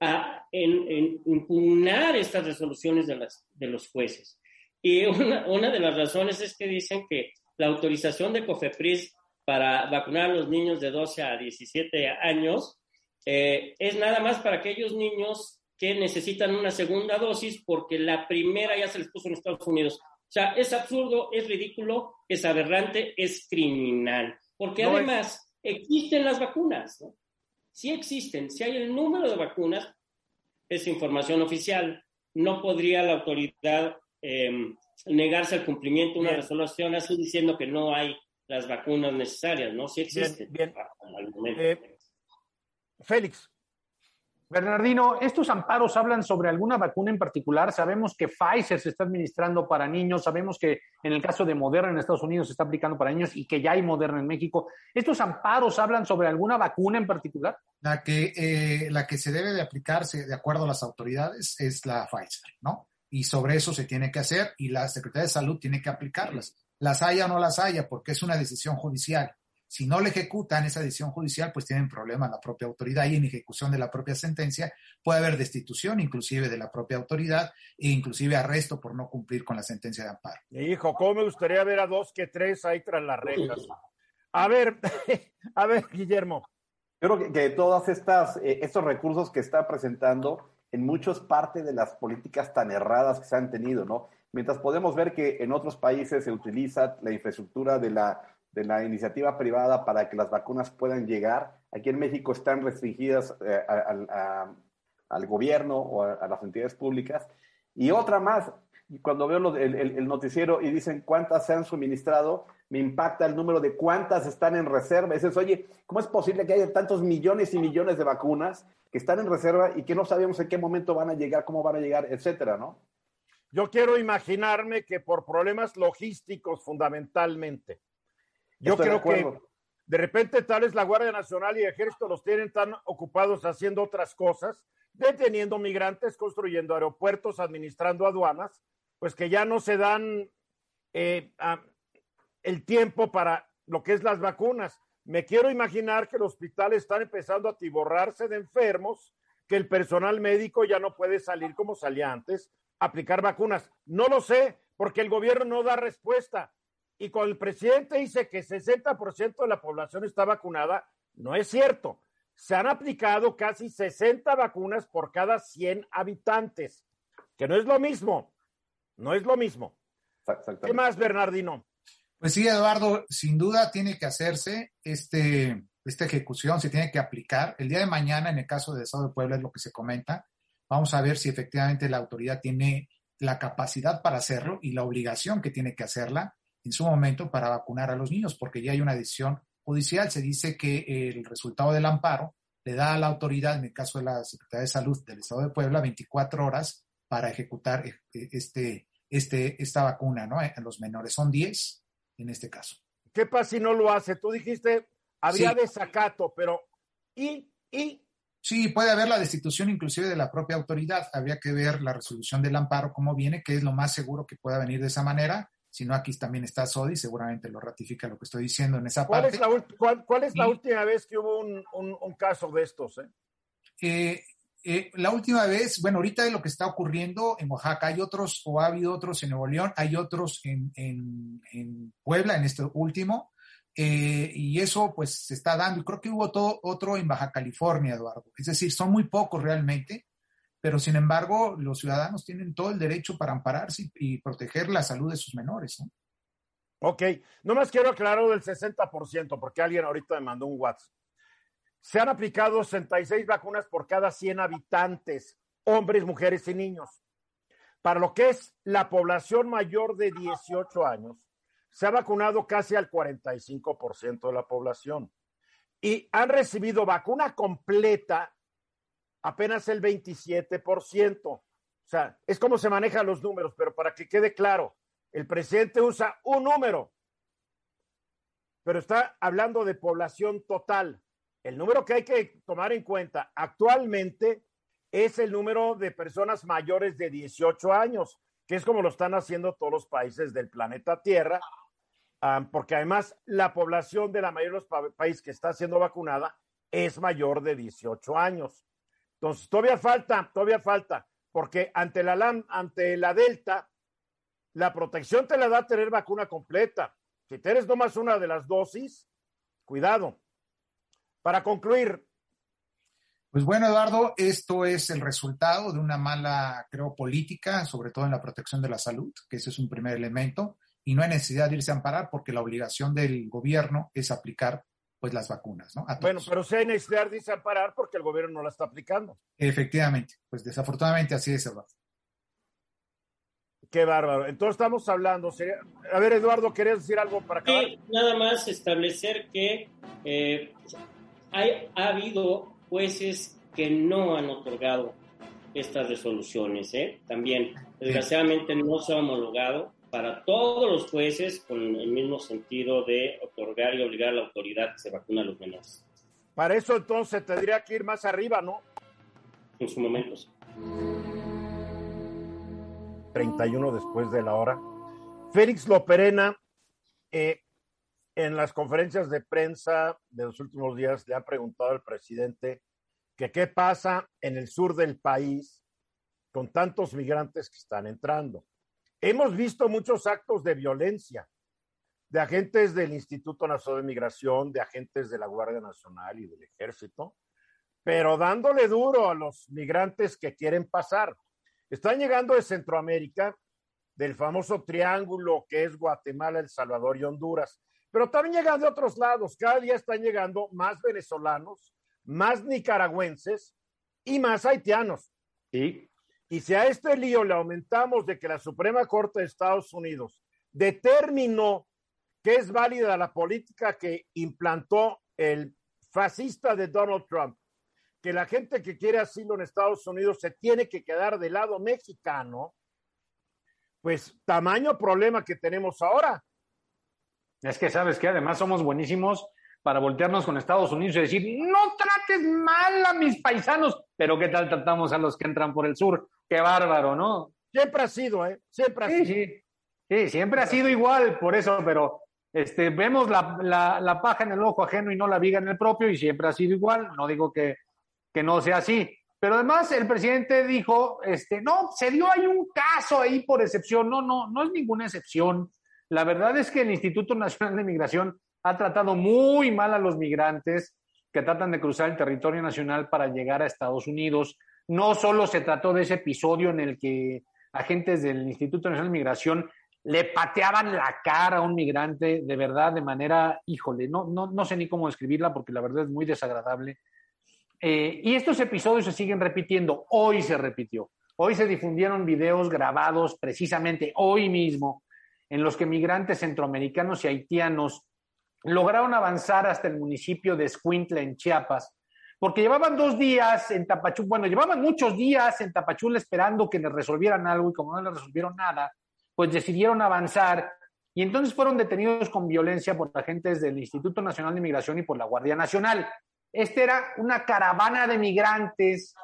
a impugnar estas resoluciones de, las, de los jueces. Y una, una de las razones es que dicen que la autorización de COFEPRIS para vacunar a los niños de 12 a 17 años eh, es nada más para aquellos niños que necesitan una segunda dosis porque la primera ya se les puso en Estados Unidos. O sea, es absurdo, es ridículo, es aberrante, es criminal. Porque además existen las vacunas, ¿no? Sí existen, si hay el número de vacunas, es información oficial. No podría la autoridad eh, negarse al cumplimiento de una resolución así diciendo que no hay las vacunas necesarias, ¿no? Sí existen. Bien, eh, Félix. Bernardino, estos amparos hablan sobre alguna vacuna en particular. Sabemos que Pfizer se está administrando para niños, sabemos que en el caso de Moderna en Estados Unidos se está aplicando para niños y que ya hay Moderna en México. ¿Estos amparos hablan sobre alguna vacuna en particular? La que, eh, la que se debe de aplicarse de acuerdo a las autoridades es la Pfizer, ¿no? Y sobre eso se tiene que hacer y la Secretaría de Salud tiene que aplicarlas. Las haya o no las haya, porque es una decisión judicial. Si no le ejecutan esa decisión judicial, pues tienen problemas la propia autoridad y en ejecución de la propia sentencia puede haber destitución inclusive de la propia autoridad e inclusive arresto por no cumplir con la sentencia de amparo. Hijo, ¿cómo me gustaría ver a dos que tres ahí tras las rejas? A ver, a ver, Guillermo. Creo que, que todos estas, eh, estos recursos que está presentando en muchos parte de las políticas tan erradas que se han tenido, ¿no? Mientras podemos ver que en otros países se utiliza la infraestructura de la de la iniciativa privada para que las vacunas puedan llegar. Aquí en México están restringidas eh, al gobierno o a, las entidades públicas. Y otra más, cuando veo el, noticiero y dicen cuántas se han suministrado, me impacta el número de cuántas están en reserva. dices, oye, ¿cómo es posible que haya tantos millones y millones de vacunas que están en reserva y que no sabemos en qué momento van a llegar, cómo van a llegar, etcétera, ¿no? Yo quiero imaginarme que por problemas logísticos fundamentalmente, yo creo que de repente tal vez la Guardia Nacional y el Ejército los tienen tan ocupados haciendo otras cosas, deteniendo migrantes, construyendo aeropuertos, administrando aduanas, pues que ya no se dan eh, el tiempo para lo que es las vacunas. Me quiero imaginar que los hospitales están empezando a tiborrarse de enfermos, que el personal médico ya no puede salir como salía antes, aplicar vacunas. No lo sé, porque el gobierno no da respuesta. Y cuando el presidente dice que 60% de la población está vacunada, no es cierto. Se han aplicado casi 60 vacunas por cada 100 habitantes, que no es lo mismo. No es lo mismo. ¿Qué más, Bernardino? Pues sí, Eduardo, sin duda tiene que hacerse este, esta ejecución, se tiene que aplicar. El día de mañana, en el caso de Estado de Puebla, es lo que se comenta. Vamos a ver si efectivamente la autoridad tiene la capacidad para hacerlo y la obligación que tiene que hacerla en su momento para vacunar a los niños, porque ya hay una decisión judicial. Se dice que el resultado del amparo le da a la autoridad, en el caso de la Secretaría de Salud del Estado de Puebla, 24 horas para ejecutar eh, este, este, esta vacuna ¿no? en los menores. Son 10 en este caso. ¿Qué pasa si no lo hace? Tú dijiste, había desacato, pero ¿y, ¿y? Sí, puede haber la destitución inclusive de la propia autoridad. Habría que ver la resolución del amparo, cómo viene, que es lo más seguro que pueda venir de esa manera si no, aquí también está Sodi, seguramente lo ratifica lo que estoy diciendo en esa ¿Cuál parte. Es la cuál, es la última vez que hubo un, caso de estos? Eh? Eh, eh, la última vez, bueno, ahorita de lo que está ocurriendo en Oaxaca, hay otros, o ha habido otros en Nuevo León, hay otros en, en, Puebla, en este último, y eso pues se está dando, y creo que hubo todo, otro en Baja California, Eduardo. Es decir, son muy pocos realmente, pero sin embargo los ciudadanos tienen todo el derecho para ampararse y, proteger la salud de sus menores. ¿no? Ok, nomás quiero aclarar del 60%, porque alguien ahorita me mandó un WhatsApp. Se han aplicado 66 vacunas por cada 100 habitantes, hombres, mujeres y niños. Para lo que es la población mayor de 18 años, se ha vacunado casi al 45% de la población. Y han recibido vacuna completa apenas el 27%. O sea, es como se manejan los números, pero para que quede claro, el presidente usa un número, pero está hablando de población total. El número que hay que tomar en cuenta actualmente es el número de personas mayores de 18 años, que es como lo están haciendo todos los países del planeta Tierra, porque además la población de la mayoría de los países que está siendo vacunada es mayor de 18 años. Entonces, todavía falta, todavía falta, porque ante la, ante la Delta, la protección te la da tener vacuna completa. Si tienes nomás una de las dosis, cuidado. Para concluir. Pues bueno, Eduardo, esto es el resultado de una mala, creo, política, sobre todo en la protección de la salud, que ese es un primer elemento, y no hay necesidad de irse a amparar porque la obligación del gobierno es aplicar pues las vacunas, ¿no? Bueno, pero si hay necesidad de irse a amparar porque el gobierno no la está aplicando. Efectivamente, pues desafortunadamente así es, Eduardo. Qué bárbaro. Entonces estamos hablando. A ver, Eduardo, ¿querías decir algo para acabar? Sí, nada más establecer que eh, hay, ha habido jueces que no han otorgado estas resoluciones, ¿eh? También, desgraciadamente no se ha homologado para todos los jueces con el mismo sentido de otorgar y obligar a la autoridad que se vacune a los menores. Para eso entonces tendría que ir más arriba, ¿no? En su momento. 31 después de la hora. Félix Loperena, eh, en las conferencias de prensa de los últimos días, le ha preguntado al presidente que qué pasa en el sur del país con tantos migrantes que están entrando. Hemos visto muchos actos de violencia de agentes del Instituto Nacional de Migración, de agentes de la Guardia Nacional y del Ejército, pero dándole duro a los migrantes que quieren pasar. Están llegando de Centroamérica, del famoso triángulo que es Guatemala, El Salvador y Honduras, pero también llegan de otros lados. Cada día están llegando más venezolanos, más nicaragüenses y más haitianos. Sí. Y si a este lío le aumentamos de que la Suprema Corte de Estados Unidos determinó que es válida la política que implantó el fascista de Donald Trump, que la gente que quiere asilo en Estados Unidos se tiene que quedar del lado mexicano, pues tamaño problema que tenemos ahora. Es que sabes que además somos buenísimos para voltearnos con Estados Unidos y decir, no trates mal a mis paisanos, pero ¿qué tal tratamos a los que entran por el sur? Qué bárbaro, ¿no? Siempre ha sido, ¿eh? Siempre ha sí, sido. Sí, sí, siempre ha sido igual, por eso, pero este, vemos la, la, la, paja en el ojo ajeno y no la viga en el propio y siempre ha sido igual. No digo que, que no sea así. Pero además el presidente dijo, este, no, se dio ahí un caso ahí por excepción. No, no, no es ninguna excepción. La verdad es que el Instituto Nacional de Migración ha tratado muy mal a los migrantes que tratan de cruzar el territorio nacional para llegar a Estados Unidos. No solo se trató de ese episodio en el que agentes del Instituto Nacional de Migración le pateaban la cara a un migrante de verdad de manera, híjole, no, no, no sé ni cómo describirla porque la verdad es muy desagradable. Eh, y estos episodios se siguen repitiendo. Hoy se repitió. Hoy se difundieron videos grabados precisamente hoy mismo en los que migrantes centroamericanos y haitianos lograron avanzar hasta el municipio de Escuintla, en Chiapas, porque llevaban dos días en Tapachula, bueno, llevaban muchos días en Tapachula esperando que les resolvieran algo y como no les resolvieron nada, pues decidieron avanzar y entonces fueron detenidos con violencia por agentes del Instituto Nacional de Migración y por la Guardia Nacional. Esta era una caravana de migrantes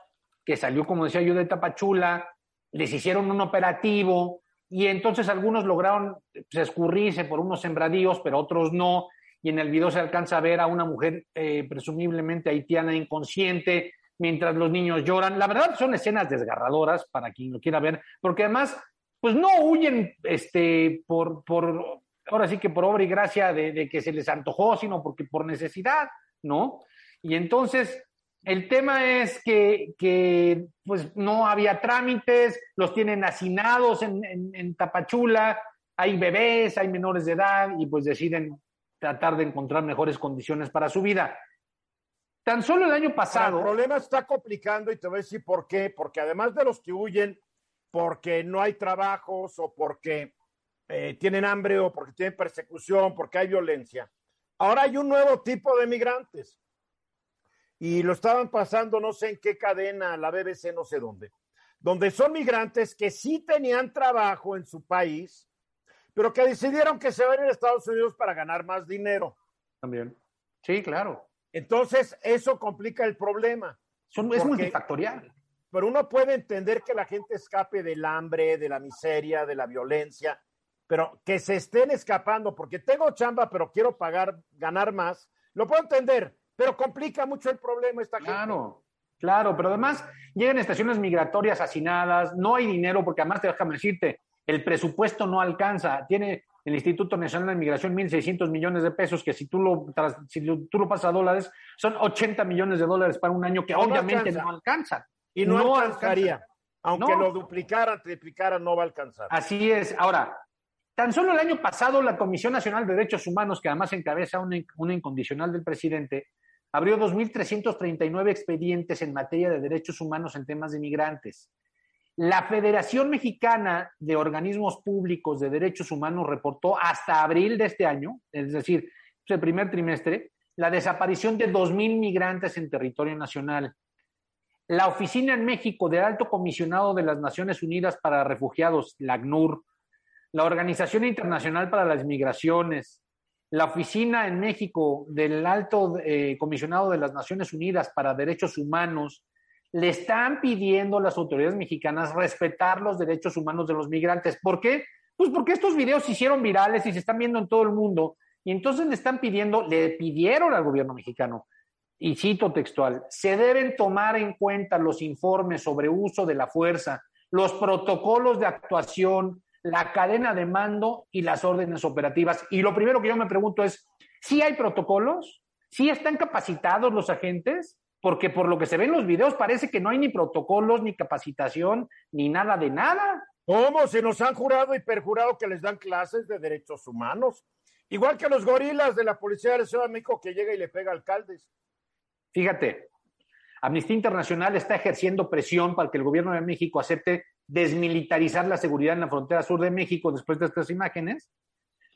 que salió, como decía yo, de Tapachula, les hicieron un operativo y entonces algunos lograron pues, escurrirse por unos sembradíos, pero otros no, y en el video se alcanza a ver a una mujer eh, presumiblemente haitiana inconsciente mientras los niños lloran. La verdad son escenas desgarradoras para quien lo quiera ver, porque además, pues no huyen este, por, por ahora sí que por obra y gracia de, que se les antojó, sino porque por necesidad, ¿no? Y entonces el tema es que, que, pues no había trámites, los tienen hacinados en, en, Tapachula, hay bebés, hay menores de edad y pues deciden tratar de encontrar mejores condiciones para su vida. Tan solo el año pasado. el problema está complicando y te voy a decir por qué. Porque además de los que huyen porque no hay trabajos o porque eh, tienen hambre o porque tienen persecución, porque hay violencia, ahora hay un nuevo tipo de migrantes. Y lo estaban pasando, no sé en qué cadena, la BBC, no sé dónde, donde son migrantes que sí tenían trabajo en su país, pero que decidieron que se van a ir a Estados Unidos para ganar más dinero. También. Sí, claro. Entonces, eso complica el problema. Son, es multifactorial. Pero uno puede entender que la gente escape del hambre, de la miseria, de la violencia, pero que se estén escapando porque tengo chamba, pero quiero pagar, ganar más, lo puedo entender, pero complica mucho el problema esta gente. Claro, claro, pero además llegan estaciones migratorias hacinadas, no hay dinero, porque además, déjame decirte, el presupuesto no alcanza. Tiene el Instituto Nacional de Migración 1.600 millones de pesos, que si tú lo, si tú lo pasas a dólares, son 80 millones de dólares para un año que obviamente no alcanza. Y no, alcanzaría. Aunque lo duplicara, triplicara, no va a alcanzar. Así es. Ahora, tan solo el año pasado la Comisión Nacional de Derechos Humanos, que además encabeza una, una incondicional del presidente, abrió 2.339 expedientes en materia de derechos humanos en temas de migrantes. La Federación Mexicana de Organismos Públicos de Derechos Humanos reportó hasta abril de este año, es decir, el primer trimestre, la desaparición de 2.000 migrantes en territorio nacional. La Oficina en México del Alto Comisionado de las Naciones Unidas para Refugiados, la ACNUR, la Organización Internacional para las Migraciones, la Oficina en México del Alto eh, Comisionado de las Naciones Unidas para Derechos Humanos, le están pidiendo a las autoridades mexicanas respetar los derechos humanos de los migrantes. ¿Por qué? Pues porque estos videos se hicieron virales y se están viendo en todo el mundo. Y entonces le están pidiendo, le pidieron al gobierno mexicano, y cito textual, se deben tomar en cuenta los informes sobre uso de la fuerza, los protocolos de actuación, la cadena de mando y las órdenes operativas. Y lo primero que yo me pregunto es, ¿sí hay protocolos? ¿Sí están capacitados los agentes? Porque por lo que se ve en los videos parece que no hay ni protocolos, ni capacitación, ni nada de nada. ¿Cómo? Se nos han jurado y perjurado que les dan clases de derechos humanos. Igual que los gorilas de la Policía de la Ciudad de México que llega y le pega alcaldes. Fíjate, Amnistía Internacional está ejerciendo presión para que el gobierno de México acepte desmilitarizar la seguridad en la frontera sur de México después de estas imágenes.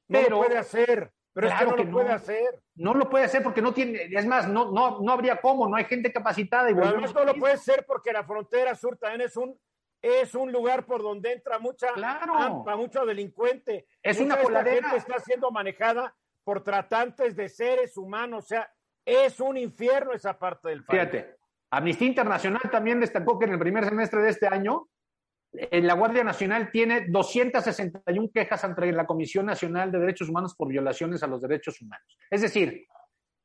No pero, lo puede hacer. Pero claro es que no lo puede hacer. No lo puede hacer porque no tiene, es más, no, no, no habría cómo, no hay gente capacitada. Y Pero no lo puede hacer porque la frontera sur también es un, es un lugar por donde entra mucha claro. mucho delincuente. Es una coladera. gente está siendo manejada por tratantes de seres humanos, o sea, es un infierno esa parte del país. Fíjate, Amnistía Internacional también destacó que en el primer semestre de este año la Guardia Nacional tiene 261 quejas ante la Comisión Nacional de Derechos Humanos por violaciones a los derechos humanos. Es decir,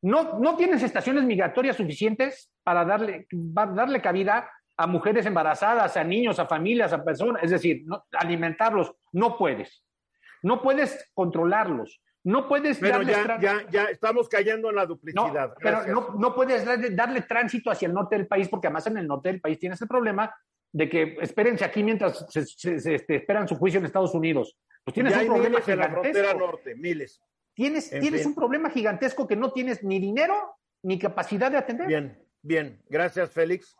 no, no tienes estaciones migratorias suficientes para darle, darle cabida a mujeres embarazadas, a niños, a familias, a personas, es decir, alimentarlos, no puedes. No puedes controlarlos. No puedes pero ya, ya, ya, estamos cayendo en la duplicidad. No, pero no, no, puedes darle, darle, tránsito hacia el norte del país, porque además en el norte del país tienes el problema de que espérense aquí mientras se, este, esperan su juicio en Estados Unidos. Pues tienes un problema gigantesco. En la frontera norte, miles. Tienes, tienes un problema gigantesco que no tienes ni dinero ni capacidad de atender. Bien, bien. Gracias, Félix.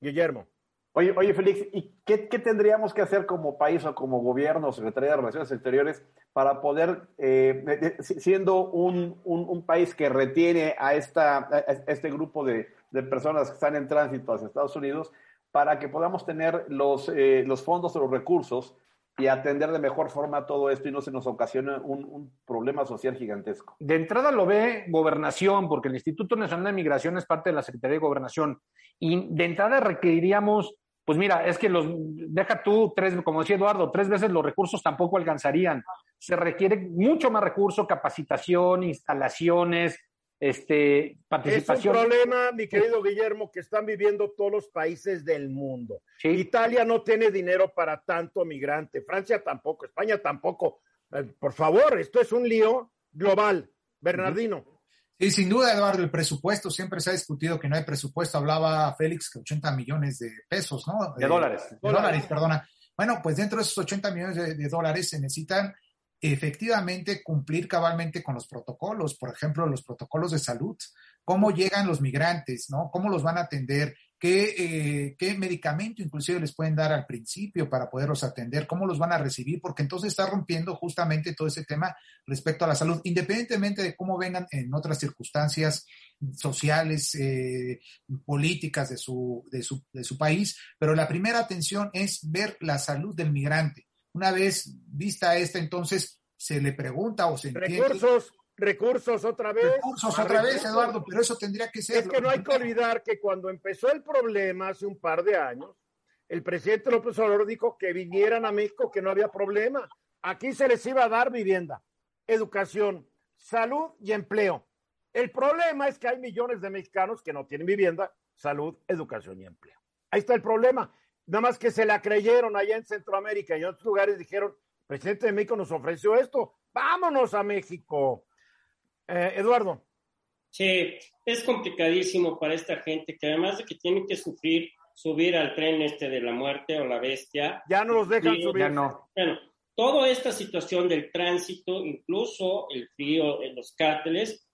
Guillermo. Oye, oye, Félix, ¿y qué, tendríamos que hacer como país o como gobierno o Secretaría de Relaciones Exteriores para poder, eh, siendo un, un, país que retiene a, esta, a este grupo de, de personas que están en tránsito hacia Estados Unidos, para que podamos tener los, eh, los fondos o los recursos y atender de mejor forma todo esto y no se nos ocasione un, problema social gigantesco. De entrada lo ve gobernación, porque el Instituto Nacional de Migración es parte de la Secretaría de Gobernación. Y de entrada requeriríamos, pues mira, es que los, deja tú tres, como decía Eduardo, tres veces los recursos tampoco alcanzarían. Se requiere mucho más recurso, capacitación, instalaciones, este, participación. Es un problema, mi querido Guillermo, que están viviendo todos los países del mundo. Italia no tiene dinero para tanto migrante, Francia tampoco, España tampoco. Eh, por favor, esto es un lío global. Bernardino. Sí, sin duda, Eduardo, el presupuesto, siempre se ha discutido que no hay presupuesto. Hablaba Félix que 80 millones de pesos, ¿no? De, dólares. De dólares, perdona. Bueno, pues dentro de esos 80 millones de dólares se necesitan efectivamente cumplir cabalmente con los protocolos, por ejemplo, los protocolos de salud, cómo llegan los migrantes, ¿no? ¿Cómo los van a atender? qué, eh, qué medicamento inclusive les pueden dar al principio para poderlos atender, cómo los van a recibir, porque entonces está rompiendo justamente todo ese tema respecto a la salud, independientemente de cómo vengan en otras circunstancias sociales, eh, políticas de su, de, su, de su país, pero la primera atención es ver la salud del migrante. Una vez vista esta, entonces se le pregunta o se entiende. Recursos, recursos otra vez. Recursos otra vez, Eduardo, pero eso tendría que ser. Es que no hay que olvidar que cuando empezó el problema hace un par de años, el presidente López Obrador dijo que vinieran a México, que no había problema. Aquí se les iba a dar vivienda, educación, salud y empleo. El problema es que hay millones de mexicanos que no tienen vivienda, salud, educación y empleo. Ahí está el problema. Nada más que se la creyeron allá en Centroamérica y en otros lugares dijeron, el presidente de México nos ofreció esto, vámonos a México. Eh, Eduardo. Sí, es complicadísimo para esta gente que además de que tienen que sufrir subir al tren este de la muerte o la bestia. Ya no los dejan subir. Ya no. Bueno, toda esta situación del tránsito, incluso el frío en los cárteles,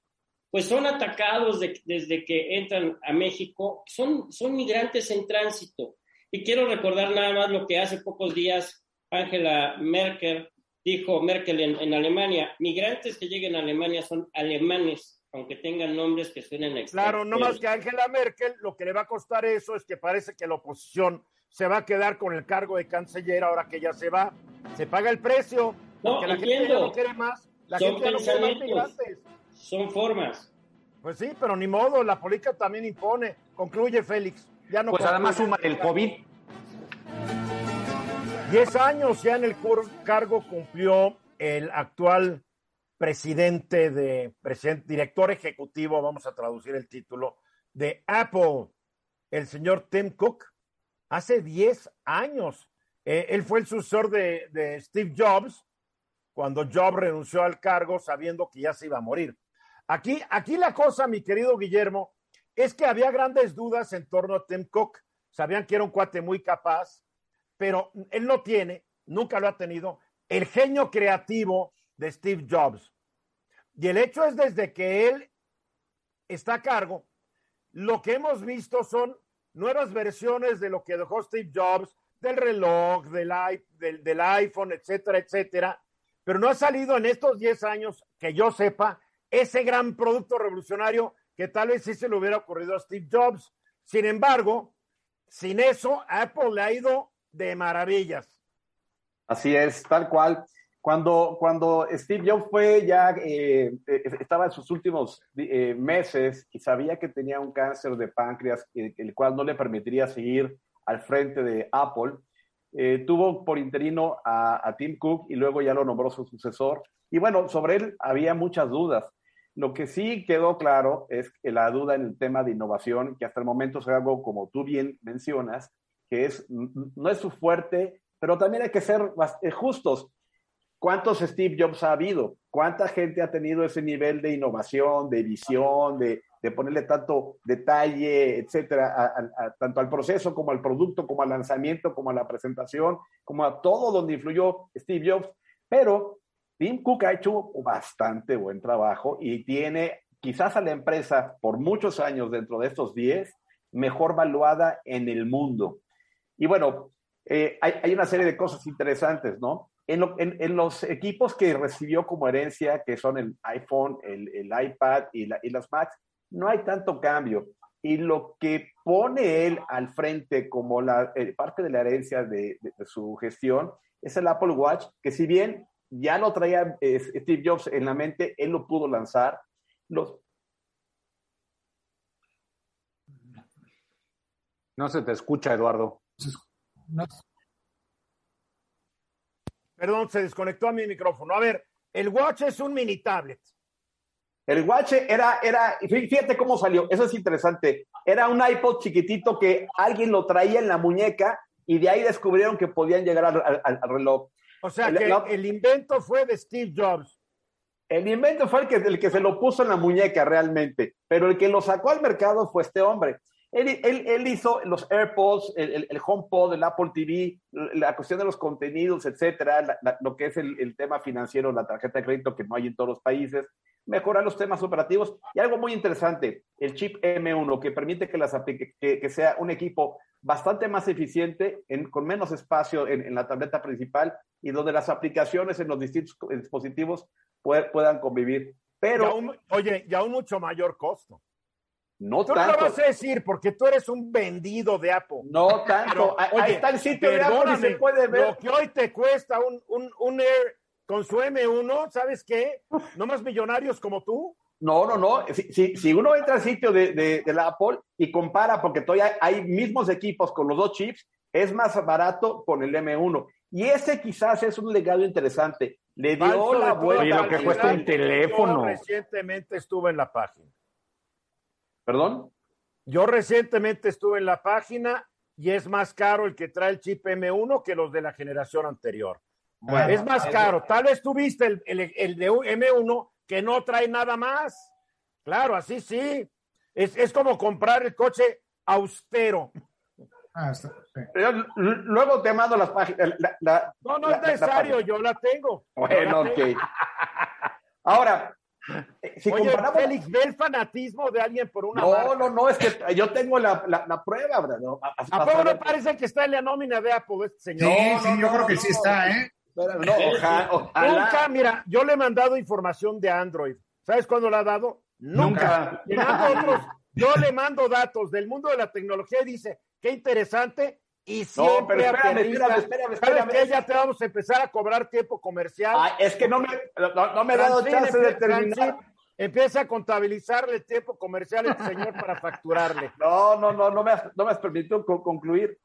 pues son atacados desde que entran a México, son, son migrantes en tránsito. Y quiero recordar nada más lo que hace pocos días Angela Merkel dijo Merkel en, Alemania, migrantes que lleguen a Alemania son alemanes, aunque tengan nombres que suenen extraños. Claro, no más que Angela Merkel, lo que le va a costar eso es que parece que la oposición se va a quedar con el cargo de canciller ahora que ya se va. Se paga el precio, no, la gente no quiere más. La son gente no quiere más migrantes. Son formas. Pues sí, pero ni modo, la política también impone. Concluye, Félix. Ya no pues además suma el COVID. Diez años ya en el cargo cumplió el actual presidente de, presidente, director ejecutivo, vamos a traducir el título, de Apple, el señor Tim Cook, hace 10 años. Eh, él fue el sucesor de, de Steve Jobs cuando Jobs renunció al cargo sabiendo que ya se iba a morir. Aquí, aquí la cosa, mi querido Guillermo, es que había grandes dudas en torno a Tim Cook. Sabían que era un cuate muy capaz, pero él no tiene, nunca lo ha tenido, el genio creativo de Steve Jobs. Y el hecho es desde que él está a cargo, lo que hemos visto son nuevas versiones de lo que dejó Steve Jobs, del reloj, del, del, del iPhone, etcétera, etcétera. Pero no ha salido en estos 10 años, que yo sepa, ese gran producto revolucionario que tal vez sí se le hubiera ocurrido a Steve Jobs. Sin embargo, sin eso, Apple le ha ido de maravillas. Así es, tal cual. Cuando, cuando Steve Jobs fue ya, eh, eh, estaba en sus últimos eh, meses y sabía que tenía un cáncer de páncreas, el cual no le permitiría seguir al frente de Apple, tuvo por interino a, a, Tim Cook y luego ya lo nombró su sucesor. Y bueno, sobre él había muchas dudas. Lo que sí quedó claro es que la duda en el tema de innovación, que hasta el momento es algo como tú bien mencionas, que es, no es su fuerte, pero también hay que ser eh, justos. ¿Cuántos Steve Jobs ha habido? ¿Cuánta gente ha tenido ese nivel de innovación, de visión, de, de ponerle tanto detalle, etcétera, tanto al proceso como al producto, como al lanzamiento, como a la presentación, como a todo donde influyó Steve Jobs? Pero Tim Cook ha hecho bastante buen trabajo y tiene quizás a la empresa por muchos años dentro de estos 10 mejor valuada en el mundo. Y bueno, eh, hay, una serie de cosas interesantes, ¿no? En, los equipos que recibió como herencia, que son el iPhone, el, iPad y, las Macs, no hay tanto cambio. Y lo que pone él al frente como la eh, parte de la herencia de, su gestión es el Apple Watch, que si bien ya lo traía eh, Steve Jobs en la mente, él lo pudo lanzar. Los... No se te escucha, Eduardo. Perdón, se desconectó a mi micrófono. A ver, el Watch es un mini tablet. El Watch era, era, fíjate cómo salió, eso es interesante. Era un iPod chiquitito que alguien lo traía en la muñeca y de ahí descubrieron que podían llegar al, reloj. O sea que el invento fue de Steve Jobs. El invento fue el que, el que se lo puso en la muñeca realmente, pero el que lo sacó al mercado fue este hombre. Él, hizo los AirPods, el, el, HomePod, el Apple TV, la cuestión de los contenidos, etcétera, lo que es el, tema financiero, la tarjeta de crédito que no hay en todos los países. Mejorar los temas operativos y algo muy interesante, el chip M1, que permite que, las, que, que sea un equipo bastante más eficiente, en, con menos espacio en, en, la tableta principal y donde las aplicaciones en los distintos dispositivos puedan convivir. Pero, y aún, oye, y aún mucho mayor costo. No tú tanto. no lo vas a decir porque tú eres un vendido de Apple. No tanto. Pero, oye, Ahí está el sitio de Apple y se puede ver. Lo que hoy te cuesta un, un, un Air con su M1, ¿sabes qué? No más millonarios como tú. No, no, no. Si, si, si uno entra al sitio de, de, de, la Apple y compara, porque todavía hay mismos equipos con los dos chips, es más barato con el M1. Y ese quizás es un legado interesante. Le dio Falso la vuelta. Oye, lo que cuesta un teléfono. Yo recientemente estuve en la página. ¿Perdón? Yo recientemente estuve en la página y es más caro el que trae el chip M1 que los de la generación anterior. Bueno, es más caro. Tal vez tuviste el, el, el de M1 que no trae nada más. Claro, así sí. Es, es como comprar el coche austero. Ah, está, sí. Luego te mando las páginas. la- la- No, no la- es necesario, yo la tengo. Yo Bueno, la ok. tengo. Ahora, eh, si Oye, comparamos. Félix, ve el fanatismo de alguien por una No, marca. no, no, es que yo tengo la, la, la prueba, ¿verdad? No, a- a- ¿A poco no parece que está en la nómina de Apple este Sí, señor? sí, no, yo no, creo que no, sí está, ¿eh? No, oja- ojalá. Nunca, mira, yo le he mandado información de Android. ¿Sabes cuándo la ha dado? Nunca. Otros. Yo le mando datos del mundo de la tecnología y dice, qué interesante. Y No, siempre pero espérame, espérame, espérame, ¿Sabes espérame. qué? Ya te vamos a empezar a cobrar tiempo comercial. Es que no me, no, no me he dado chance de terminar. Empieza a contabilizarle el tiempo comercial a este señor para facturarle. No, no, no, no me has, no me has permitido co- concluir.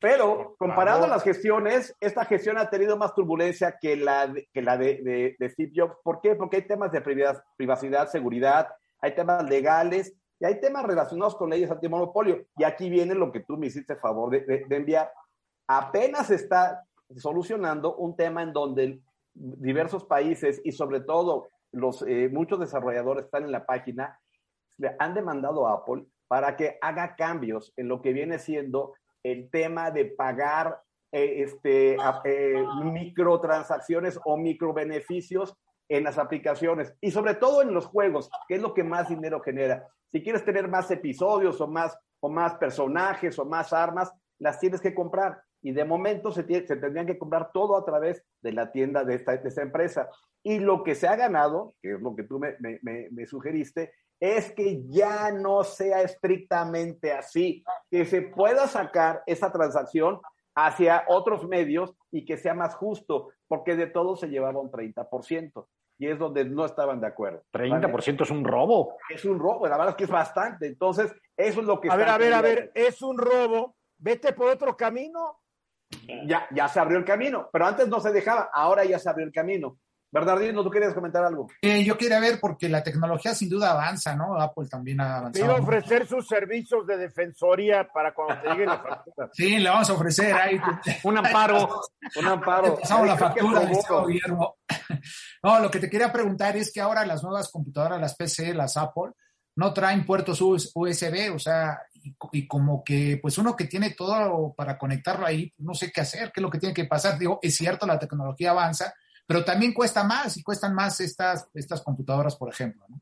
Pero comparando favor. las gestiones, esta gestión ha tenido más turbulencia que la de, que la de, de- de Steve Jobs. ¿Por qué? Porque hay temas de privacidad, privacidad, seguridad, hay temas legales y hay temas relacionados con leyes antimonopolio. Y aquí viene lo que tú me hiciste favor de, enviar. Apenas está solucionando un tema en donde diversos países y sobre todo los eh, muchos desarrolladores están en la página le han demandado a Apple para que haga cambios en lo que viene siendo el tema de pagar eh, este, eh, microtransacciones o microbeneficios en las aplicaciones y sobre todo en los juegos, que es lo que más dinero genera. Si quieres tener más episodios o más, o más personajes o más armas, las tienes que comprar. Y de momento se, tendrían que comprar todo a través de la tienda de esta, de esta empresa. Y lo que se ha ganado, que es lo que tú me sugeriste, es que ya no sea estrictamente así, que se pueda sacar esa transacción hacia otros medios y que sea más justo, porque de todo se llevaba un 30%, y es donde no estaban de acuerdo. 30% es un robo. Es un robo, la verdad es que es bastante, entonces eso es lo que... A ver, a ver, a ver, es un robo. Vete por otro camino. Ya, ya se abrió el camino, pero antes no se dejaba, ahora ya se abrió el camino. Bernardino, ¿tú querías comentar algo? Eh, yo quería ver porque la tecnología sin duda avanza, ¿no? Apple también ha Te avanzado. iba a mucho. ofrecer sus servicios de defensoría para cuando te llegue la factura. Sí, le vamos a ofrecer ahí. Un amparo. Un amparo. Te pasamos la Ay, factura, estimado Guillermo. No, lo que te quería preguntar es que ahora las nuevas computadoras, las PC, las Apple, no traen puertos US- USB, o sea, y, y como que, pues uno que tiene todo para conectarlo ahí, no sé qué hacer, qué es lo que tiene que pasar. Digo, es cierto, la tecnología avanza, pero también cuesta más y cuestan más estas, estas computadoras, por ejemplo, ¿no?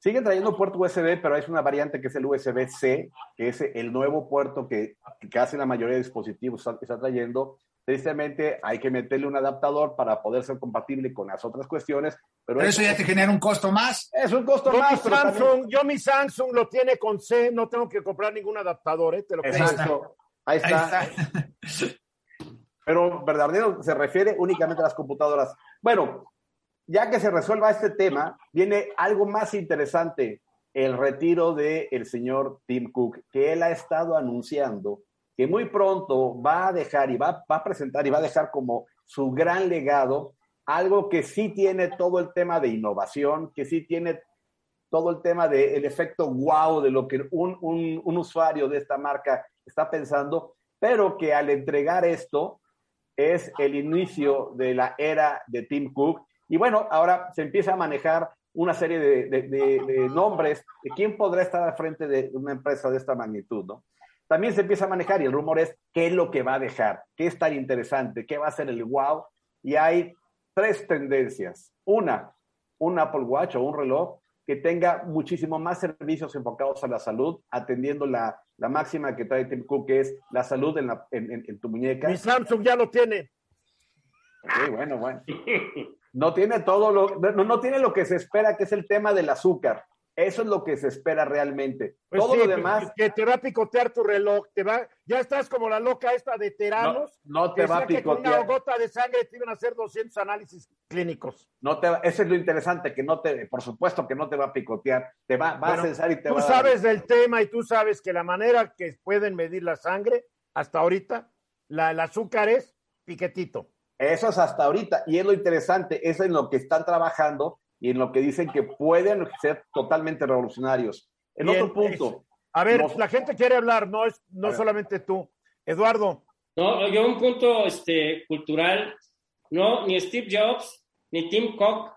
Siguen trayendo puerto USB, pero es una variante que es el USB-C, que es el nuevo puerto que, que casi la mayoría de dispositivos está, está trayendo. Tristemente hay que meterle un adaptador para poder ser compatible con las otras cuestiones, pero, Pero eso ya te genera un costo más. es un costo Yo mi, más. pero también- Samsung, yo mi Samsung lo tiene con C, no tengo que comprar ningún adaptador, ¿eh? te lo Ahí Exacto. Ahí Ahí está. Pero verdadero se refiere únicamente a las computadoras. Bueno, ya que se resuelva este tema, viene algo más interesante, el retiro del el señor Tim Cook, que él ha estado anunciando que muy pronto va a dejar y va, va a presentar y va a dejar como su gran legado algo que sí tiene todo el tema de innovación, que sí tiene todo el tema del efecto wow de lo que un, un, un usuario de esta marca está pensando, pero que al entregar esto es el inicio de la era de Tim Cook. Y bueno, ahora se empieza a manejar una serie de, de, nombres de quién podrá estar al frente de una empresa de esta magnitud, ¿no? También se empieza a manejar y el rumor es qué es lo que va a dejar, qué es tan interesante, qué va a ser el wow. Y hay tres tendencias. Una, un Apple Watch o un reloj que tenga muchísimo más servicios enfocados a la salud, atendiendo la, la máxima que trae Tim Cook, es la salud en, la, en, en, en tu muñeca. Mi Samsung ya lo tiene. Ok, bueno, bueno. No tiene todo lo, no, no tiene lo que se espera, que es el tema del azúcar. Eso es lo que se espera realmente. Pues todo sí, lo demás Que te va a picotear tu reloj. Te va, ya estás como la loca esta de Teranos. no, no te va a decía que con una picotear. gota de sangre te iban a hacer 200 análisis clínicos. No te va- eso es lo interesante, que no te, por supuesto que no te va a picotear, te va, va Bueno, a censar y te Tú va a sabes del tema y tú sabes que la manera que pueden medir la sangre hasta ahorita, la, el azúcar es piquetito. Eso es hasta ahorita, y es lo interesante, es en lo que están trabajando y en lo que dicen que pueden ser totalmente revolucionarios. El Bien, otro punto, A ver, Los- la gente quiere hablar, no es no solamente tú. Eduardo, No, yo un punto este, cultural, no, ni Steve Jobs, ni Tim Cook,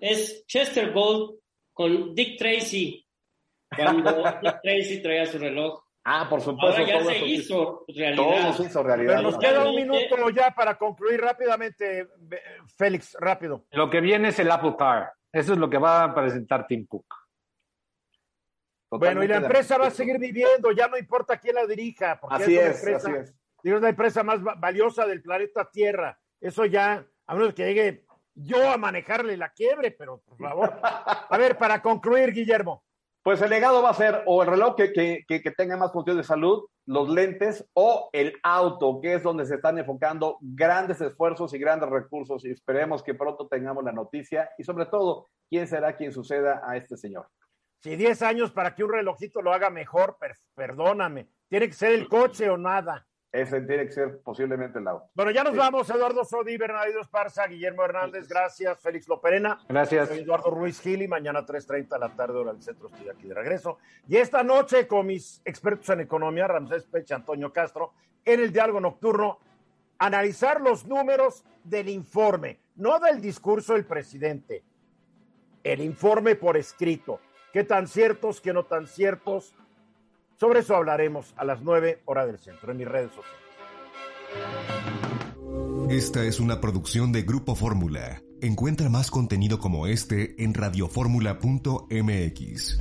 es Chester Gold con Dick Tracy, cuando Dick Tracy traía su reloj. ah, por supuesto, Ahora ya todo se hizo realidad. todo se hizo realidad. pero nos ¿no? queda un minuto ya para concluir rápidamente, Félix, rápido. Lo que viene es el Apple Car. Eso es lo que va a presentar Tim Cook. Bueno, y la empresa va a seguir viviendo, ya no importa quién la dirija, porque Así una es, empresa, así es. digo, es la empresa más va- valiosa del planeta Tierra. Eso ya, a menos que llegue yo a manejarle la quiebre, pero por favor. A ver, para concluir, Guillermo. Pues el legado va a ser o el reloj que, que, que, que tenga más funciones de salud, los lentes o el auto, que es donde se están enfocando grandes esfuerzos y grandes recursos. Y esperemos que pronto tengamos la noticia y sobre todo, quién será quien suceda a este señor. Si 10 años para que un relojito lo haga mejor, per- perdóname. Tiene que ser el coche o nada. Ese tiene que ser posiblemente el auto. Bueno, ya nos Sí. vamos. Eduardo Sodi, Bernardo Esparza, Guillermo Hernández, gracias. Félix Loperena. Gracias. Eduardo Ruiz Gil y mañana 3.30 de la tarde, hora del centro, estoy aquí de regreso. Y esta noche con mis expertos en economía, Ramsés Pecha, Antonio Castro, en el diálogo nocturno, analizar los números del informe, no del discurso del presidente, el informe por escrito. ¿Qué tan ciertos, qué no tan ciertos? Sobre eso hablaremos a las 9 hora del centro en mis redes sociales. Esta es una producción de Grupo Fórmula. Encuentra más contenido como este en radioformula.mx.